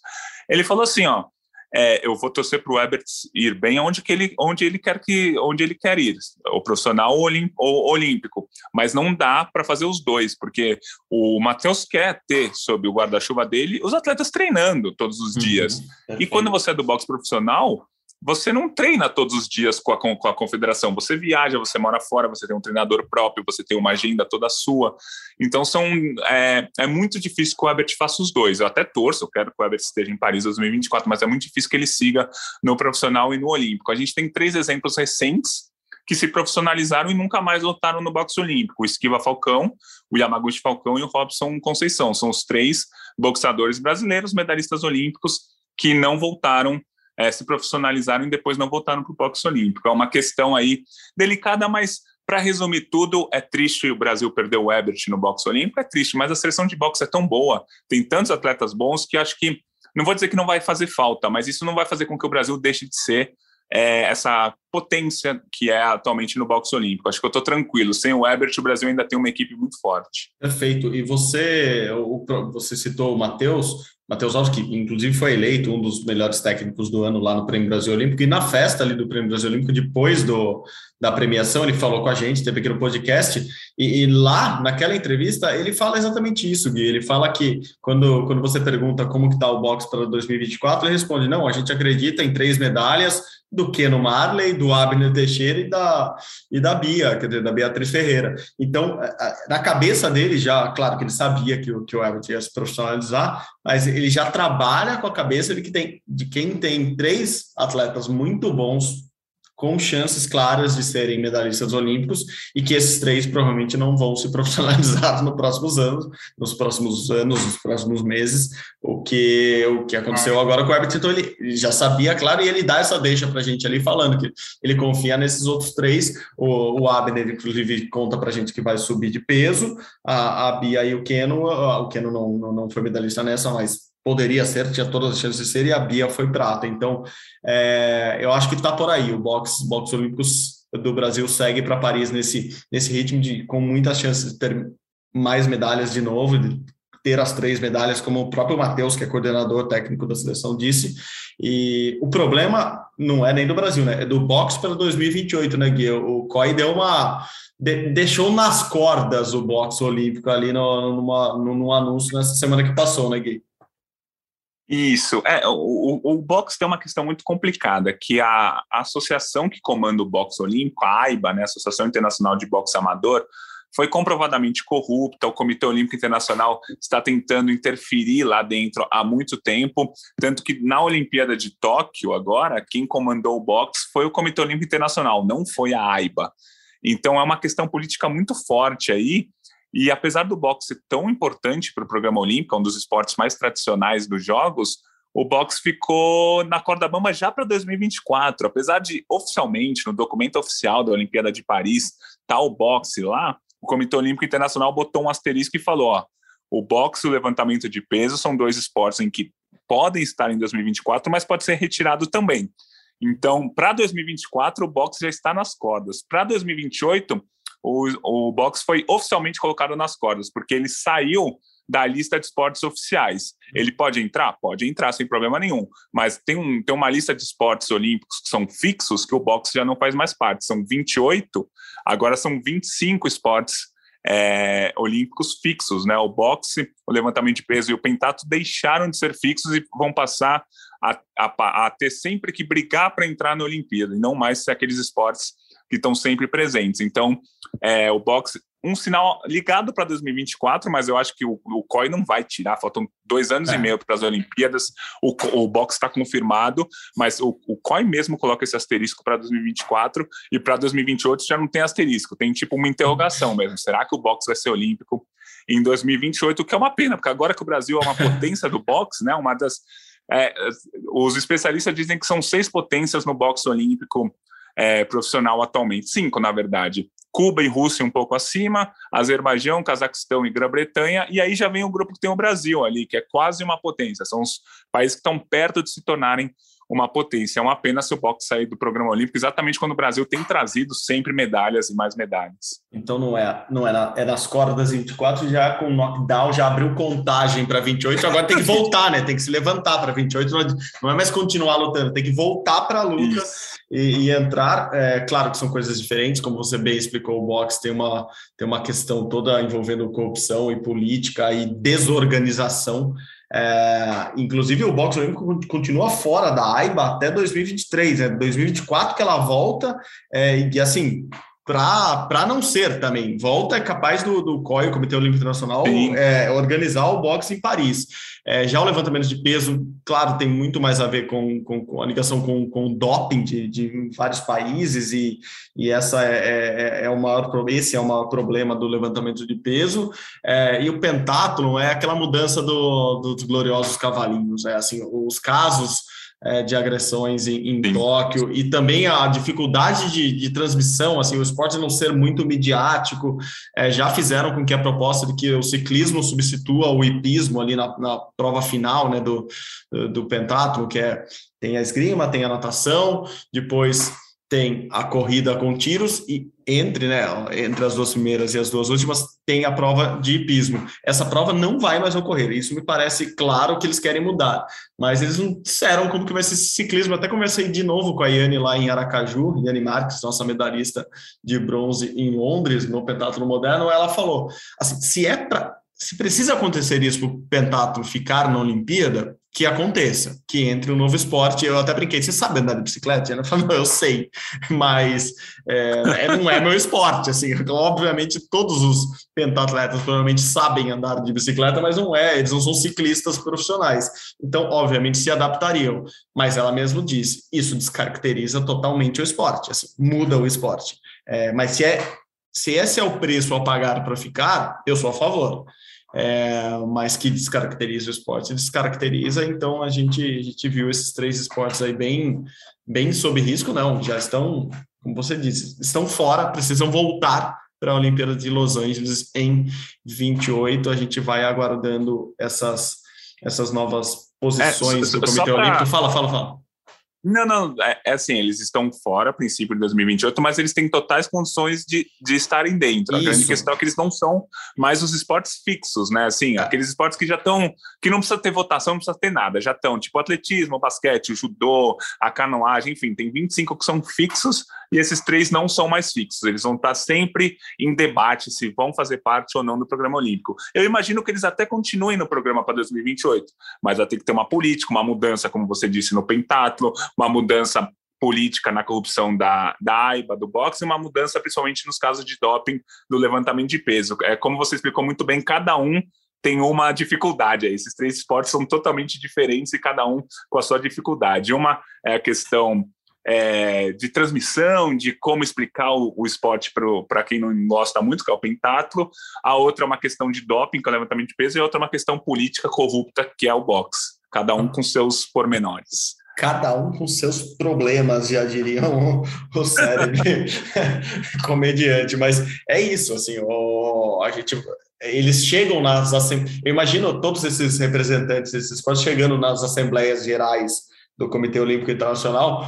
Ele falou assim, ó, é, eu vou torcer para o Ebert ir bem onde, que ele, onde ele quer que onde ele quer ir, o profissional ou, ou olímpico. Mas não dá para fazer os dois, porque o Matheus quer ter sob o guarda-chuva dele os atletas treinando todos os uhum, dias. Uhum, e quando você é do boxe profissional, você não treina todos os dias com a, com a confederação. Você viaja, você mora fora, você tem um treinador próprio, você tem uma agenda toda sua. Então são é, é muito difícil que o Ebert faça os dois. Eu até torço, eu quero que o Ebert esteja em Paris 2024, mas é muito difícil que ele siga no profissional e no olímpico. A gente tem três exemplos recentes que se profissionalizaram e nunca mais lutaram no boxe olímpico. O Esquiva Falcão, o Yamaguchi Falcão e o Robson Conceição. São os três boxadores brasileiros medalhistas olímpicos que não voltaram é, se profissionalizaram e depois não voltaram para o boxe olímpico. É uma questão aí delicada, mas para resumir tudo, é triste o Brasil perder o Ebert no boxe olímpico, é triste, mas a seleção de boxe é tão boa, tem tantos atletas bons que acho que, não vou dizer que não vai fazer falta, mas isso não vai fazer com que o Brasil deixe de ser é, essa potência que é atualmente no boxe olímpico. Acho que eu estou tranquilo. Sem o Ebert, o Brasil ainda tem uma equipe muito forte. Perfeito. E você, o, você citou o Matheus. Matheus Alves, que inclusive foi eleito um dos melhores técnicos do ano lá no Prêmio Brasil Olímpico, e na festa ali do Prêmio Brasil Olímpico, depois do, da premiação, ele falou com a gente, teve aqui no podcast, e, e, lá, naquela entrevista, ele fala exatamente isso, Gui, ele fala que quando, quando você pergunta como que está o boxe para 2024, ele responde, não, a gente acredita em três medalhas, do Keno Marley, do Abner Teixeira e da, e da Bia, quer dizer, da Beatriz Ferreira. Então, na cabeça dele já, claro que ele sabia que o, que o Everton ia se profissionalizar, mas ele já trabalha com a cabeça de, que tem, de quem tem três atletas muito bons com chances claras de serem medalhistas olímpicos e que esses três provavelmente não vão se profissionalizar nos próximos anos, nos próximos anos, nos próximos meses, o que o que aconteceu agora com o então ele já sabia, claro, e ele dá essa deixa para a gente ali falando que ele confia nesses outros três, o, o Abner inclusive conta para a gente que vai subir de peso, a, a Bia e o Keno, o Keno não, não, não foi medalhista nessa, mas poderia ser, tinha todas as chances de ser, e a Bia foi prata. Então, é, eu acho que está por aí. O boxe, boxe olímpicos do Brasil segue para Paris nesse, nesse ritmo de com muitas chances de ter mais medalhas de novo, de ter as três medalhas, como o próprio Matheus, que é coordenador técnico da seleção, disse. E o problema não é nem do Brasil, né? É do boxe para 2028, né, Gui? O COI deu uma. De, deixou nas cordas o boxe olímpico ali no, numa, num anúncio nessa semana que passou, né, Gui? Isso, é, o, o, boxe tem uma questão muito complicada, que a, a associação que comanda o boxe olímpico, a AIBA, né, Associação Internacional de Boxe Amador, foi comprovadamente corrupta, o Comitê Olímpico Internacional está tentando interferir lá dentro há muito tempo, tanto que na Olimpíada de Tóquio agora, quem comandou o boxe foi o Comitê Olímpico Internacional, não foi a AIBA. Então é uma questão política muito forte aí, e apesar do boxe tão importante para o programa olímpico, um dos esportes mais tradicionais dos Jogos, o boxe ficou na corda bamba já para 2024. Apesar de oficialmente, no documento oficial da Olimpíada de Paris, tá o boxe lá, o Comitê Olímpico Internacional botou um asterisco e falou: ó, o boxe e o levantamento de peso são dois esportes em que podem estar em 2024, mas pode ser retirado também. Então, para 2024, o boxe já está nas cordas. Para 2028, o, o boxe foi oficialmente colocado nas cordas, porque ele saiu da lista de esportes oficiais. Ele pode entrar? Pode entrar, sem problema nenhum. Mas tem, um, tem uma lista de esportes olímpicos que são fixos que o boxe já não faz mais parte. São 28, agora são 25 esportes é, olímpicos fixos, né? O boxe, o levantamento de peso e o pentato deixaram de ser fixos e vão passar a, a, a ter sempre que brigar para entrar na Olimpíada e não mais ser aqueles esportes que estão sempre presentes. Então, é, o boxe um sinal ligado para 2024, mas eu acho que o, o COI não vai tirar, faltam dois anos é. e meio para as Olimpíadas, o, o boxe está confirmado, mas o, o COI mesmo coloca esse asterisco para 2024 e para 2028 já não tem asterisco, tem tipo uma interrogação mesmo, será que o boxe vai ser olímpico em 2028, o que é uma pena, porque agora que o Brasil é uma potência do boxe, né, uma das... É, os especialistas dizem que são seis potências no boxe olímpico é, profissional atualmente, cinco na verdade, Cuba e Rússia um pouco acima, Azerbaijão, Cazaquistão e Grã-Bretanha, e aí já vem o grupo que tem o Brasil ali, que é quase uma potência, são os países que estão perto de se tornarem uma potência. É uma pena se o boxe sair do programa olímpico, exatamente quando o Brasil tem trazido sempre medalhas e mais medalhas. Então não é, não é, na, é nas cordas 24, já com knockdown, já abriu contagem para 28, agora tem que voltar, né? Tem que se levantar para 28, não é mais continuar lutando, tem que voltar para a luta e, e, entrar. É, claro que são coisas diferentes, como você bem explicou, o boxe tem uma, tem uma questão toda envolvendo corrupção e política e desorganização. É, inclusive, o boxe olímpico continua fora da AIBA até 2023, é 2024 que ela volta, é, e assim, para não ser também. Volta é capaz do, do COI, o Comitê Olímpico Internacional, é, organizar o boxe em Paris. É, já o levantamento de peso, claro, tem muito mais a ver com, com, com a ligação com, com o doping de, de vários países, e, e essa é, é, é, o maior, esse é o maior problema do levantamento de peso. É, e o pentátulo é aquela mudança do, dos gloriosos cavalinhos. É assim, os casos é, de agressões em, em Tóquio. E também a dificuldade de, de, transmissão, assim, o esporte não ser muito midiático, é, já fizeram com que a proposta de que o ciclismo substitua o hipismo ali na, na prova final né, do, do, do pentatlo, que é tem a esgrima, tem a natação, depois tem a corrida com tiros e entre, né, entre as duas primeiras e as duas últimas tem a prova de hipismo. Essa prova não vai mais ocorrer. Isso me parece claro que eles querem mudar, mas eles não disseram como que vai ser esse ciclismo. Até conversei de novo com a Yane lá em Aracaju, Yane Marques, nossa medalhista de bronze em Londres no pentatlo moderno, ela falou: assim, se é para se precisa acontecer isso para o pentatlo ficar na Olimpíada, que aconteça, que entre um novo esporte. Eu até brinquei, você sabe andar de bicicleta? Ela falou, eu sei, mas é, é, não é meu esporte, assim. Obviamente, todos os pentatletas provavelmente sabem andar de bicicleta, mas não é, eles não são ciclistas profissionais. Então, obviamente, se adaptariam. Mas ela mesmo disse, isso descaracteriza totalmente o esporte, assim, muda o esporte. É, mas se é se esse é o preço a pagar para ficar, eu sou a favor é, mas que descaracteriza o esporte. Descaracteriza, então a gente, a gente viu esses três esportes aí bem, bem sob risco, não, já estão, como você disse, estão fora, precisam voltar para a Olimpíada de Los Angeles em 28. A gente vai aguardando essas, essas novas posições é, do Comitê pra... Olímpico. Fala, fala, fala. Não, não, é, é, assim, eles estão fora a princípio de 2028, mas eles têm totais condições de, de estarem dentro. Isso. A grande questão é que eles não são mais os esportes fixos, né? Assim, é. aqueles esportes que já estão, que não precisa ter votação, não precisa ter nada, já estão, tipo atletismo, basquete, o judô, a canoagem, enfim, tem 25 que são fixos e esses três não são mais fixos. Eles vão estar sempre em debate se vão fazer parte ou não do programa olímpico. Eu imagino que eles até continuem no programa para 2028, mas vai ter que ter uma política, uma mudança, como você disse, no pentatlo, uma mudança política na corrupção da, da AIBA, do boxe, e uma mudança principalmente nos casos de doping do levantamento de peso. É como você explicou muito bem, cada um tem uma dificuldade. Esses três esportes são totalmente diferentes e cada um com a sua dificuldade. Uma é a questão é, de transmissão, de como explicar o, o esporte para quem não gosta muito, que é o pentatlo. A outra é uma questão de doping, que é o levantamento de peso, e a outra é uma questão política corrupta, que é o boxe. Cada um com seus pormenores cada um com seus problemas, já diriam o, o cérebro comediante, mas é isso, assim, o, a gente eles chegam nas assembleias. Eu imagino todos esses representantes, esses quase chegando nas assembleias gerais do Comitê Olímpico Internacional,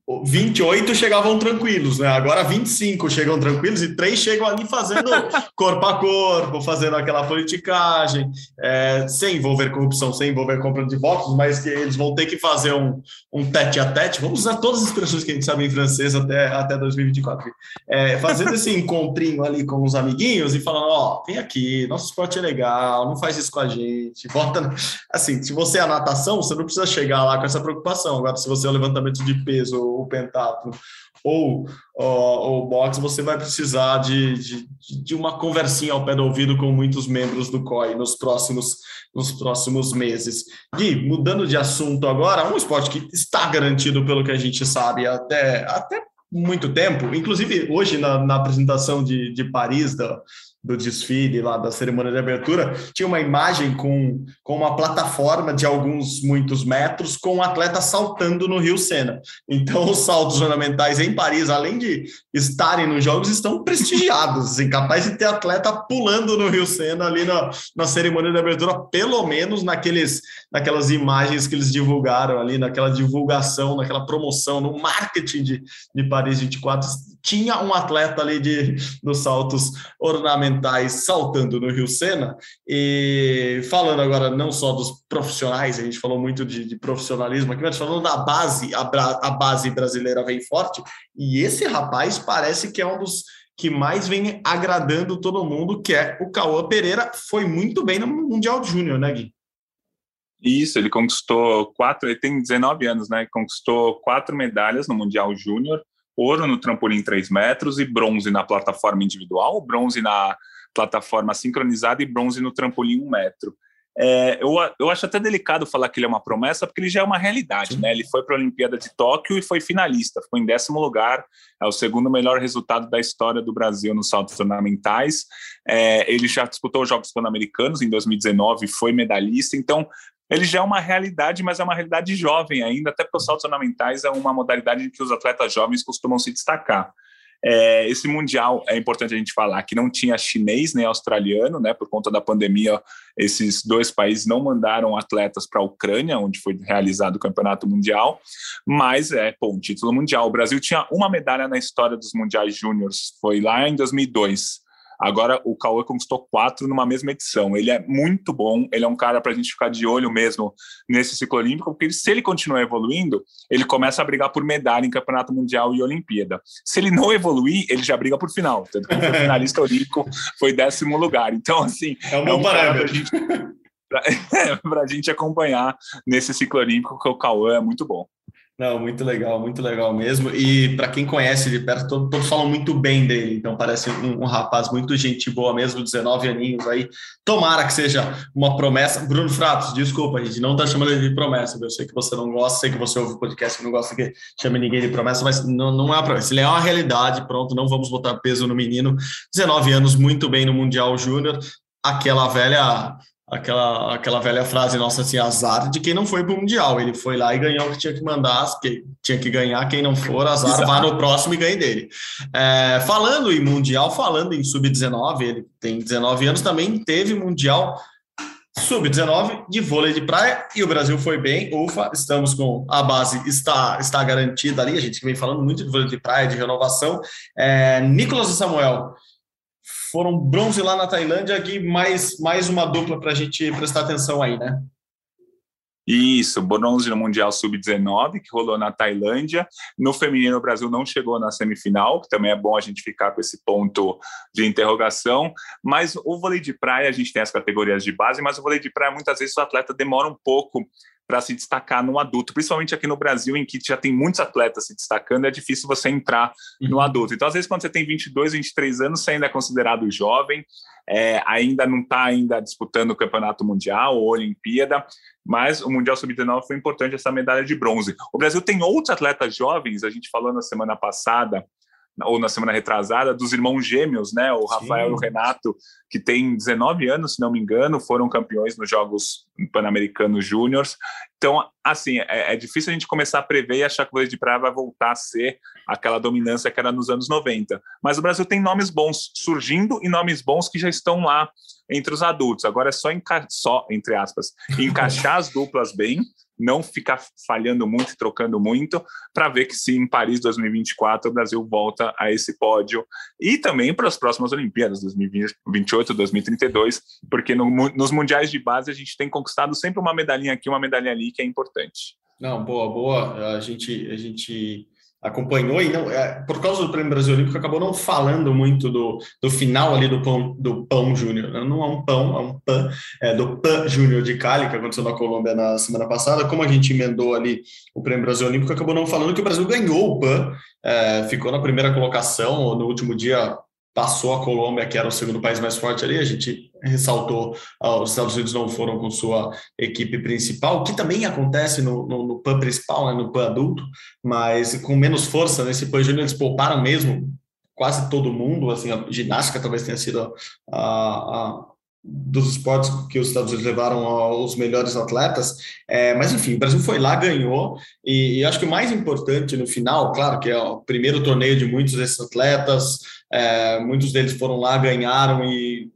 28 chegavam tranquilos, né? Agora 25 chegam tranquilos e três chegam ali fazendo corpo a corpo, fazendo aquela politicagem, é, sem envolver corrupção, sem envolver compra de votos, mas que eles vão ter que fazer um, um tete a tete. Vamos usar todas as expressões que a gente sabe em francês até, até 2024. É, fazendo esse encontrinho ali com os amiguinhos e falando: Ó, oh, vem aqui, nosso esporte é legal, não faz isso com a gente. Bota. Assim, se você é a natação, você não precisa chegar lá com essa preocupação. Agora, se você é o levantamento de peso, o pentatlo ou o box, você vai precisar de, de, de, uma conversinha ao pé do ouvido com muitos membros do COI nos próximos, nos próximos meses. Gui, mudando de assunto agora, um esporte que está garantido, pelo que a gente sabe, até, até muito tempo, inclusive hoje na, na apresentação de, de Paris, da, do desfile lá da cerimônia de abertura, tinha uma imagem com, com uma plataforma de alguns muitos metros com um atleta saltando no Rio Sena. Então, os saltos ornamentais em Paris, além de estarem nos jogos, estão prestigiados, assim, capaz de ter atleta pulando no Rio Sena ali na, na cerimônia de abertura, pelo menos naqueles, naquelas imagens que eles divulgaram ali, naquela divulgação, naquela promoção, no marketing de, de Paris 24, tinha um atleta ali de, dos saltos ornamentais saltando no Rio Sena. E falando agora não só dos profissionais, a gente falou muito de, de profissionalismo aqui, mas falando da base, a, a base brasileira vem forte. E esse rapaz parece que é um dos que mais vem agradando todo mundo, que é o Cauã Pereira. Foi muito bem no Mundial Júnior, né, Gui? Isso, ele conquistou quatro, ele tem 19 anos, né? Conquistou quatro medalhas no Mundial Júnior ouro no trampolim 3 metros e bronze na plataforma individual, bronze na plataforma sincronizada e bronze no trampolim 1 metro. É, eu, eu acho até delicado falar que ele é uma promessa, porque ele já é uma realidade, né? Ele foi para a Olimpíada de Tóquio e foi finalista, ficou em décimo lugar, é o segundo melhor resultado da história do Brasil nos saltos ornamentais. É, ele já disputou os Jogos Pan-Americanos em 2019, foi medalhista, então ele já é uma realidade, mas é uma realidade jovem ainda, até porque os saltos ornamentais é uma modalidade em que os atletas jovens costumam se destacar. É, esse mundial é importante a gente falar que não tinha chinês nem australiano, né? Por conta da pandemia, esses dois países não mandaram atletas para a Ucrânia, onde foi realizado o campeonato mundial. Mas é, pô, um título mundial. O Brasil tinha uma medalha na história dos mundiais júniores, foi lá em 2002. Agora o Cauê conquistou quatro numa mesma edição. Ele é muito bom, ele é um cara para a gente ficar de olho mesmo nesse ciclo olímpico, porque se ele continuar evoluindo, ele começa a brigar por medalha em campeonato mundial e Olimpíada. Se ele não evoluir, ele já briga por final. Tanto que o finalista olímpico foi décimo lugar. Então, assim. É um é um parâmetro. Para a gente acompanhar nesse ciclo olímpico, que o Cauã é muito bom. Não, muito legal, muito legal mesmo. E para quem conhece de perto, todos, falam muito bem dele. Então parece um, um, rapaz muito gente boa mesmo, 19 aninhos aí. Tomara que seja uma promessa. Bruno Fratos, desculpa, a gente não está chamando ele de promessa. Eu sei que você não gosta, sei que você ouve o podcast e não gosta que chame ninguém de promessa, mas não, não é uma promessa. Ele é uma realidade, pronto, não vamos botar peso no menino. 19 anos, muito bem no Mundial Júnior. Aquela velha aquela, aquela velha frase nossa assim, azar de quem não foi para o Mundial. Ele foi lá e ganhou o que tinha que mandar, que tinha que ganhar, quem não for, azar, Exato. vá no próximo e ganhe dele. É, falando em Mundial, falando em Sub-19, ele tem 19 anos, também teve Mundial Sub-19 de vôlei de praia e o Brasil foi bem. Ufa, estamos com a base, está, está garantida ali. A gente vem falando muito de vôlei de praia, de renovação. É, Nicolas e Samuel foram bronze lá na Tailândia, aqui mais, mais uma dupla para a gente prestar atenção aí, né? Isso, bronze no Mundial Sub-19, que rolou na Tailândia. No feminino, o Brasil não chegou na semifinal, que também é bom a gente ficar com esse ponto de interrogação. Mas o vôlei de praia, a gente tem as categorias de base, mas o vôlei de praia, muitas vezes, o atleta demora um pouco para se destacar no adulto, principalmente aqui no Brasil, em que já tem muitos atletas se destacando, é difícil você entrar uhum. no adulto. Então, às vezes, quando você tem 22, 23 anos, você ainda é considerado jovem, é, ainda não está ainda disputando o campeonato mundial ou Olimpíada, mas o Mundial Sub-19 foi importante essa medalha de bronze. O Brasil tem outros atletas jovens, a gente falou na semana passada, ou na semana retrasada, dos irmãos gêmeos, né? O Rafael Sim. e o Renato, que tem 19 anos, se não me engano, foram campeões nos Jogos Pan-Americanos Júniors. Então, assim, é, é, difícil a gente começar a prever e achar que o vôlei de praia vai voltar a ser aquela dominância que era nos anos 90. Mas o Brasil tem nomes bons surgindo e nomes bons que já estão lá entre os adultos. Agora é só, só entre aspas, encaixar as duplas bem não ficar falhando muito, trocando muito, para ver que se em Paris 2024 o Brasil volta a esse pódio e também para as próximas Olimpíadas 2028, 2032, porque no, nos mundiais de base a gente tem conquistado sempre uma medalhinha aqui, uma medalhinha ali que é importante. Não, boa, boa. A gente, a gente acompanhou e não, é, por causa do Prêmio Brasil Olímpico, acabou não falando muito do, do final ali do pão, do pão júnior. Né? Não é um pão, é um pan, é, do pan júnior de Cali, que aconteceu na Colômbia na semana passada. Como a gente emendou ali o Prêmio Brasil Olímpico, acabou não falando que o Brasil ganhou o pan, é, ficou na primeira colocação, no último dia passou a Colômbia, que era o segundo país mais forte ali, a gente ressaltou, uh, os Estados Unidos não foram com sua equipe principal, que também acontece no, no, no PAN principal, né, no PAN adulto, mas com menos força, nesse PAN júnior eles pouparam mesmo quase todo mundo, assim, a ginástica talvez tenha sido a, a dos esportes que os Estados Unidos levaram aos melhores atletas, é, mas enfim, o Brasil foi lá, ganhou, e, e, acho que o mais importante no final, claro que é o primeiro torneio de muitos desses atletas, é, muitos deles foram lá, ganharam e,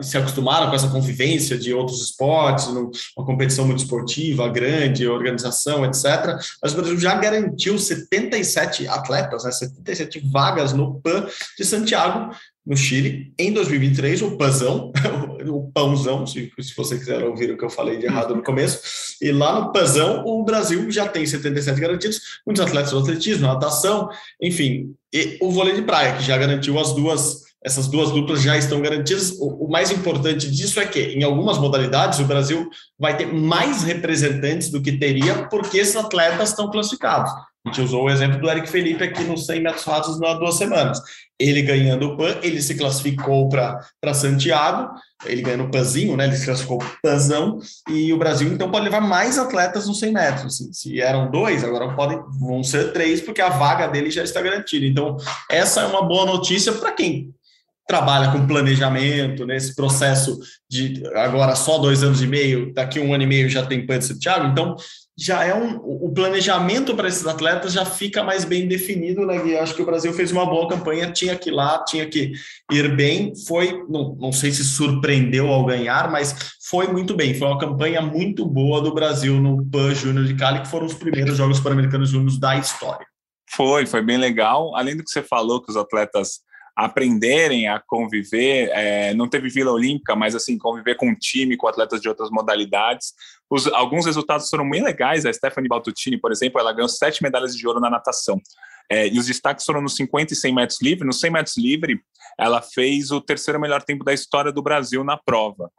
e, se acostumaram com essa convivência de outros esportes, uma competição muito esportiva, grande, organização, etc. Mas o Brasil já garantiu 77 atletas, né, 77 vagas no PAN de Santiago, no Chile, em 2023, o Pazão, o Pãozão, se, se você quiser ouvir o que eu falei de errado no começo, e lá no Pazão, o Brasil já tem 77 garantidos, muitos atletas do atletismo, natação, enfim, e o vôlei de praia, que já garantiu as duas, essas duas duplas já estão garantidas. O, o mais importante disso é que, em algumas modalidades, o Brasil vai ter mais representantes do que teria, porque esses atletas estão classificados. A gente usou o exemplo do Eric Felipe aqui nos 100 metros rasos há duas semanas. Ele ganhando o PAN, ele se classificou para Santiago, ele ganhando o PANzinho, né? Ele se classificou PANzão, e o Brasil então pode levar mais atletas nos 100 metros. Assim. Se eram dois, agora podem, vão ser três, porque a vaga dele já está garantida. Então, essa é uma boa notícia para quem trabalha com planejamento, nesse né, processo de agora só dois anos e meio, daqui um ano e meio já tem PAN de Santiago, então já é um o planejamento para esses atletas já fica mais bem definido, né? E acho que o Brasil fez uma boa campanha, tinha que ir lá, tinha que ir bem, foi, não, não sei se surpreendeu ao ganhar, mas foi muito bem, foi uma campanha muito boa do Brasil no PAN Júnior de Cali, que foram os primeiros Jogos Pan-Americanos Júnior da história. Foi, foi bem legal. Além do que você falou, que os atletas aprenderem a conviver, é, não teve Vila Olímpica, mas assim, conviver com um time, com atletas de outras modalidades. Os, alguns resultados foram bem legais. A Stephanie Baltutini, por exemplo, ela ganhou sete medalhas de ouro na natação. É, e os destaques foram nos 50 e 100 metros livre. No 100 metros livre, ela fez o terceiro melhor tempo da história do Brasil na prova.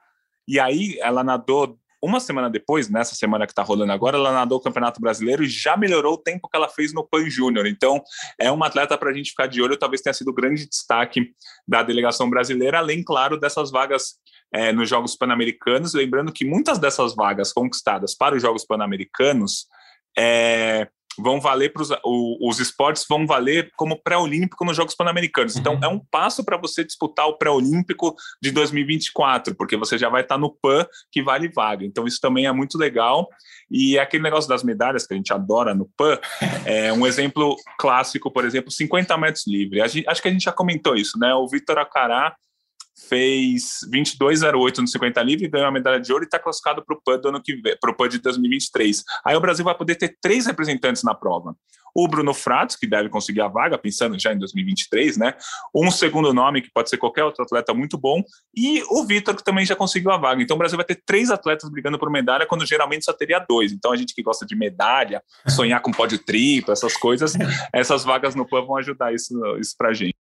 E aí ela nadou uma semana depois, nessa semana que está rolando agora, ela nadou o Campeonato Brasileiro e já melhorou o tempo que ela fez no Pan Júnior. Então, é uma atleta para a gente ficar de olho, talvez tenha sido o grande destaque da delegação brasileira, além, claro, dessas vagas é, nos Jogos Pan-Americanos. Lembrando que muitas dessas vagas conquistadas para os Jogos Pan-Americanos é, vão valer para os esportes vão valer como pré-olímpico nos Jogos Pan-Americanos. Então, uhum. é um passo para você disputar o pré-olímpico de 2024, porque você já vai estar no PAN que vale vaga. Então, isso também é muito legal. E é aquele negócio das medalhas que a gente adora no PAN, é um exemplo clássico, por exemplo, 50 metros livre. Acho que a gente já comentou isso, né? O Vitor Acará fez 22,08 no 50 livre, ganhou a medalha de ouro e está classificado para o PAN do ano que vem, para o PAN de 2023. Aí o Brasil vai poder ter três representantes na prova. O Bruno Fratos, que deve conseguir a vaga, pensando já em 2023, né? Um segundo nome, que pode ser qualquer outro atleta muito bom, e o Vitor, que também já conseguiu a vaga. Então o Brasil vai ter três atletas brigando por medalha, quando geralmente só teria dois. Então a gente que gosta de medalha, sonhar com pódio triplo, essas coisas, essas vagas no PAN vão ajudar isso, isso para a gente.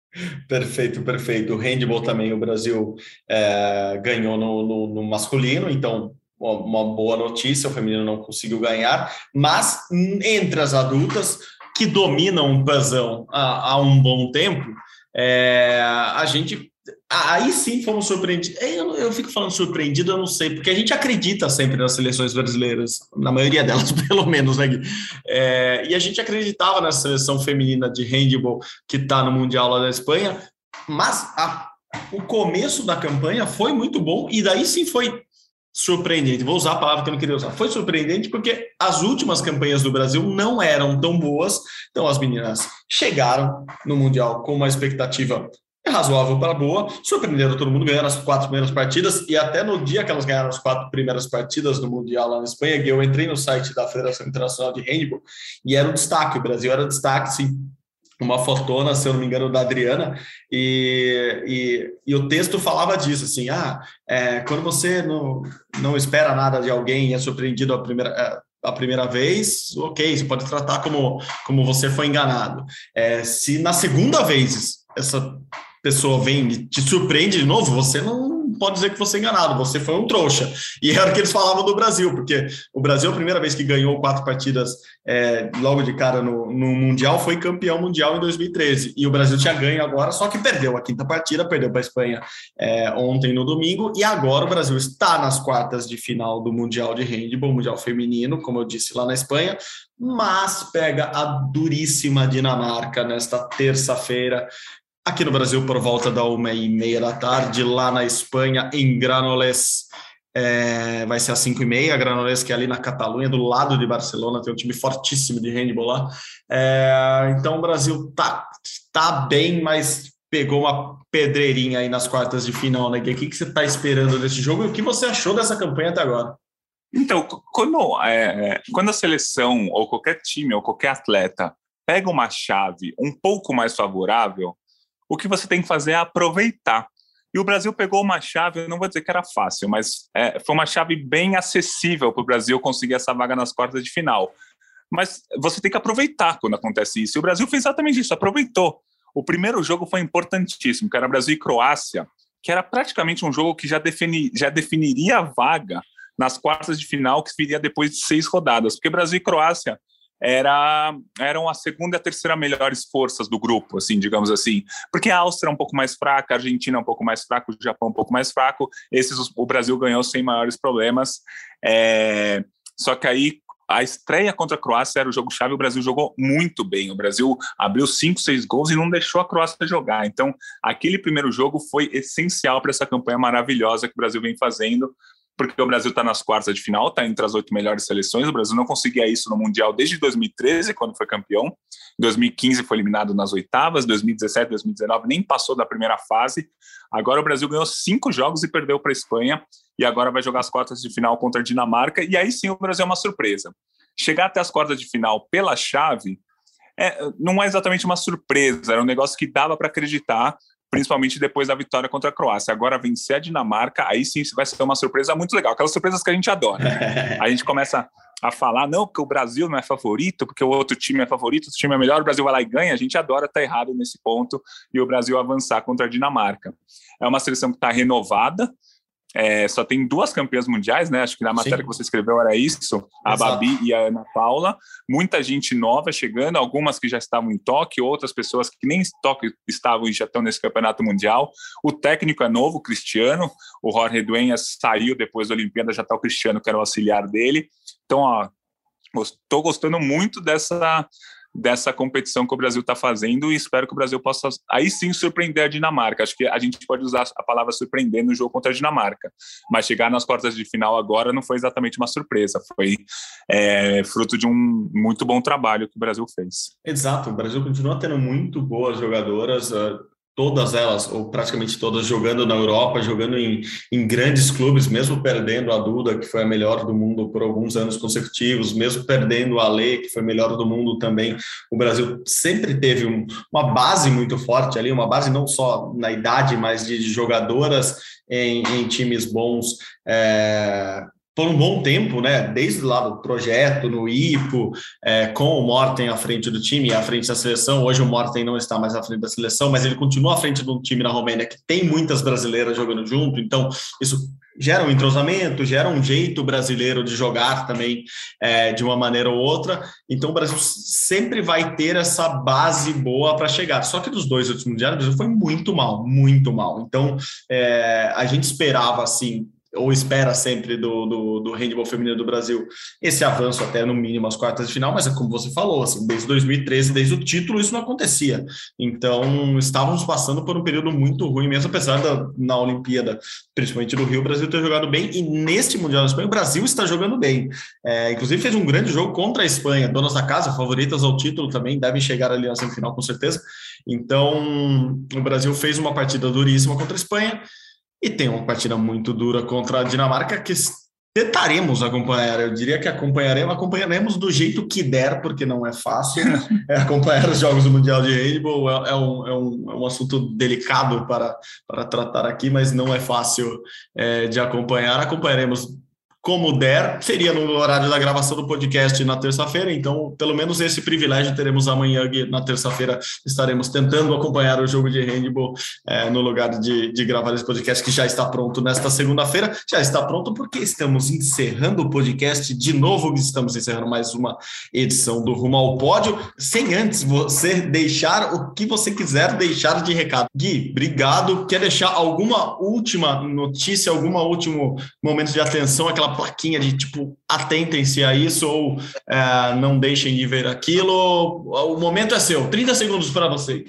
Perfeito, perfeito. O handball também o Brasil é, ganhou no, no, no, masculino, então uma boa notícia, o feminino não conseguiu ganhar, mas entre as adultas que dominam o pasão há, há um bom tempo, é, a gente Aí sim fomos surpreendidos. Eu, eu, fico falando surpreendido, eu não sei, porque a gente acredita sempre nas seleções brasileiras, na maioria delas, pelo menos, né, Gui? É, e a gente acreditava na seleção feminina de handball que está no Mundial lá da Espanha, mas a, o começo da campanha foi muito bom, e daí sim foi surpreendente. Vou usar a palavra que eu não queria usar. Foi surpreendente porque as últimas campanhas do Brasil não eram tão boas. Então as meninas chegaram no Mundial com uma expectativa razoável para boa, surpreenderam todo mundo, ganhando as quatro primeiras partidas, e até no dia que elas ganharam as quatro primeiras partidas do Mundial lá na Espanha, eu entrei no site da Federação Internacional de Handball, e era um destaque, o Brasil era destaque, sim, uma fotona, se eu não me engano, da Adriana, e, e, e o texto falava disso, assim, ah, é, quando você não, não espera nada de alguém e é surpreendido a primeira, é, a primeira vez, ok, você pode tratar como, como você foi enganado. É, se na segunda vez essa pessoa vem e te surpreende de novo, você não pode dizer que você é enganado, você foi um trouxa. E era o que eles falavam do Brasil, porque o Brasil, a primeira vez que ganhou quatro partidas é, logo de cara no, no, Mundial, foi campeão mundial em 2013. E o Brasil tinha ganho agora, só que perdeu a quinta partida, perdeu para a Espanha é, ontem no domingo, e agora o Brasil está nas quartas de final do Mundial de Handball, Mundial Feminino, como eu disse lá na Espanha, mas pega a duríssima Dinamarca nesta terça-feira. Aqui no Brasil, por volta da uma e meia da tarde, lá na Espanha, em Granollers, é, vai ser às cinco e meia. Granollers, que é ali na Catalunha, do lado de Barcelona, tem um time fortíssimo de handball lá. É, então, o Brasil tá, tá bem, mas pegou uma pedreirinha aí nas quartas de final, né? O que, que você está esperando desse jogo e o que você achou dessa campanha até agora? Então, quando, é, quando a seleção, ou qualquer time, ou qualquer atleta pega uma chave um pouco mais favorável, o que você tem que fazer é aproveitar. E o Brasil pegou uma chave, não vou dizer que era fácil, mas é, foi uma chave bem acessível para o Brasil conseguir essa vaga nas quartas de final. Mas você tem que aproveitar quando acontece isso. E o Brasil fez exatamente isso, aproveitou. O primeiro jogo foi importantíssimo, que era Brasil e Croácia, que era praticamente um jogo que já, defini, já definiria a vaga nas quartas de final, que viria depois de seis rodadas, porque Brasil e Croácia era, eram a segunda e a terceira melhores forças do grupo, assim, digamos assim. Porque a Áustria é um pouco mais fraca, a Argentina é um pouco mais fraca, o Japão é um pouco mais fraco. Esses o Brasil ganhou sem maiores problemas. É, só que aí a estreia contra a Croácia era o jogo-chave, o Brasil jogou muito bem. O Brasil abriu cinco, seis gols e não deixou a Croácia jogar. Então, aquele primeiro jogo foi essencial para essa campanha maravilhosa que o Brasil vem fazendo porque o Brasil está nas quartas de final, está entre as oito melhores seleções. O Brasil não conseguia isso no Mundial desde 2013, quando foi campeão. Em 2015 foi eliminado nas oitavas, 2017, 2019 nem passou da primeira fase. Agora o Brasil ganhou cinco jogos e perdeu para a Espanha, e agora vai jogar as quartas de final contra a Dinamarca, e aí sim o Brasil é uma surpresa. Chegar até as quartas de final pela chave é, não é exatamente uma surpresa, era um negócio que dava para acreditar, principalmente depois da vitória contra a Croácia. Agora vencer a Dinamarca, aí sim vai ser uma surpresa muito legal, aquelas surpresas que a gente adora. a gente começa a falar, não, porque o Brasil não é favorito, porque o outro time é favorito, o time é melhor, o Brasil vai lá e ganha, a gente adora estar tá errado nesse ponto e o Brasil avançar contra a Dinamarca. É uma seleção que está renovada, é, só tem duas campeãs mundiais, né? Acho que na matéria Sim. que você escreveu era isso, a Exato. Babi e a Ana Paula. Muita gente nova chegando, algumas que já estavam em Tóquio, outras pessoas que nem em Tóquio estavam e já estão nesse campeonato mundial. O técnico é novo, o Cristiano. O Jorge Dueñas saiu depois da Olimpíada, já está o Cristiano, que era o auxiliar dele. Então, ó, estou gostando muito dessa dessa competição que o Brasil está fazendo e espero que o Brasil possa aí sim surpreender a Dinamarca. Acho que a gente pode usar a palavra surpreender no jogo contra a Dinamarca, mas chegar nas quartas de final agora não foi exatamente uma surpresa, foi é, fruto de um muito bom trabalho que o Brasil fez. Exato, o Brasil continua tendo muito boas jogadoras. Todas elas, ou praticamente todas, jogando na Europa, jogando em, em grandes clubes, mesmo perdendo a Duda, que foi a melhor do mundo por alguns anos consecutivos, mesmo perdendo a Lê, que foi a melhor do mundo também, o Brasil sempre teve um, uma base muito forte ali, uma base não só na idade, mas de jogadoras em, em times bons. É, por um bom tempo, né? Desde lá do projeto, no IPO, é, com o Morten à frente do time, à frente da seleção. Hoje o Morten não está mais à frente da seleção, mas ele continua à frente de um time na Romênia que tem muitas brasileiras jogando junto, então isso gera um entrosamento, gera um jeito brasileiro de jogar também é, de uma maneira ou outra. Então o Brasil sempre vai ter essa base boa para chegar. Só que dos dois últimos mundiais, o Brasil foi muito mal, muito mal. Então é, a gente esperava assim ou espera sempre do, do, do handball feminino do Brasil esse avanço até no mínimo as quartas de final, mas é como você falou, assim, desde 2013, desde o título, isso não acontecia. Então, estávamos passando por um período muito ruim, mesmo apesar da na Olimpíada, principalmente do Rio, o Brasil ter jogado bem, e neste Mundial da Espanha, o Brasil está jogando bem. É, inclusive, fez um grande jogo contra a Espanha, donas da casa, favoritas ao título também, devem chegar ali na semifinal com certeza. Então, o Brasil fez uma partida duríssima contra a Espanha e tem uma partida muito dura contra a Dinamarca que tentaremos acompanhar. Eu diria que acompanharemos, acompanharemos do jeito que der, porque não é fácil é, acompanhar os Jogos do Mundial de Handball. É, é, um, é, um, é um assunto delicado para, para tratar aqui, mas não é fácil é, de acompanhar. Acompanharemos como der, seria no horário da gravação do podcast na terça-feira, então pelo menos esse privilégio teremos amanhã, na terça-feira estaremos tentando acompanhar o jogo de handball é, no lugar de, de gravar esse podcast que já está pronto nesta segunda-feira, já está pronto porque estamos encerrando o podcast de novo, estamos encerrando mais uma edição do Rumo ao Pódio, sem antes você deixar o que você quiser deixar de recado. Gui, obrigado, quer deixar alguma última notícia, algum último momento de atenção, aquela plaquinha de tipo, atentem-se a isso ou é, não deixem de ver aquilo. O momento é seu, 30 segundos para você.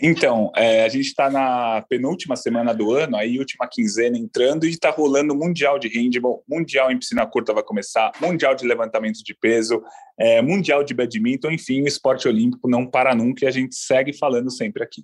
Então, é, a gente está na penúltima semana do ano, aí última quinzena entrando e está rolando Mundial de Handball, Mundial em Piscina Curta vai começar, Mundial de Levantamento de Peso, é, Mundial de Badminton, enfim, o esporte olímpico não para nunca e a gente segue falando sempre aqui.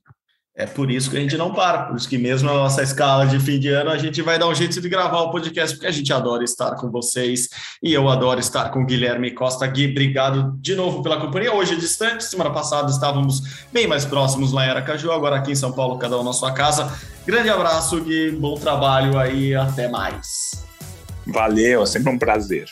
É por isso que a gente não para, por isso que mesmo na nossa escala de fim de ano a gente vai dar um jeito de gravar o podcast, porque a gente adora estar com vocês e eu adoro estar com o Guilherme Costa. Gui, obrigado de novo pela companhia. Hoje é distante, semana passada estávamos bem mais próximos lá em Aracaju, agora aqui em São Paulo, cada um na sua casa. Grande abraço, Gui, bom trabalho aí, até mais. Valeu, é sempre um prazer.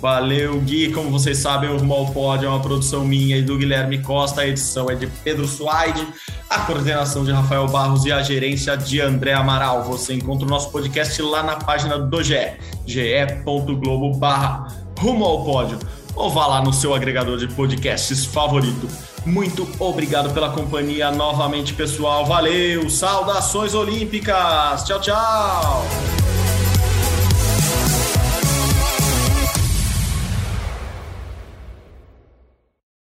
Valeu, Gui. Como vocês sabem, o Rumo ao Pod é uma produção minha e do Guilherme Costa. A edição é de Pedro Suaide, a coordenação de Rafael Barros e a gerência de André Amaral. Você encontra o nosso podcast lá na página do GE, ge.globo barra Rumo ao Pódio. Ou vá lá no seu agregador de podcasts favorito. Muito obrigado pela companhia novamente, pessoal. Valeu, saudações olímpicas. Tchau, tchau.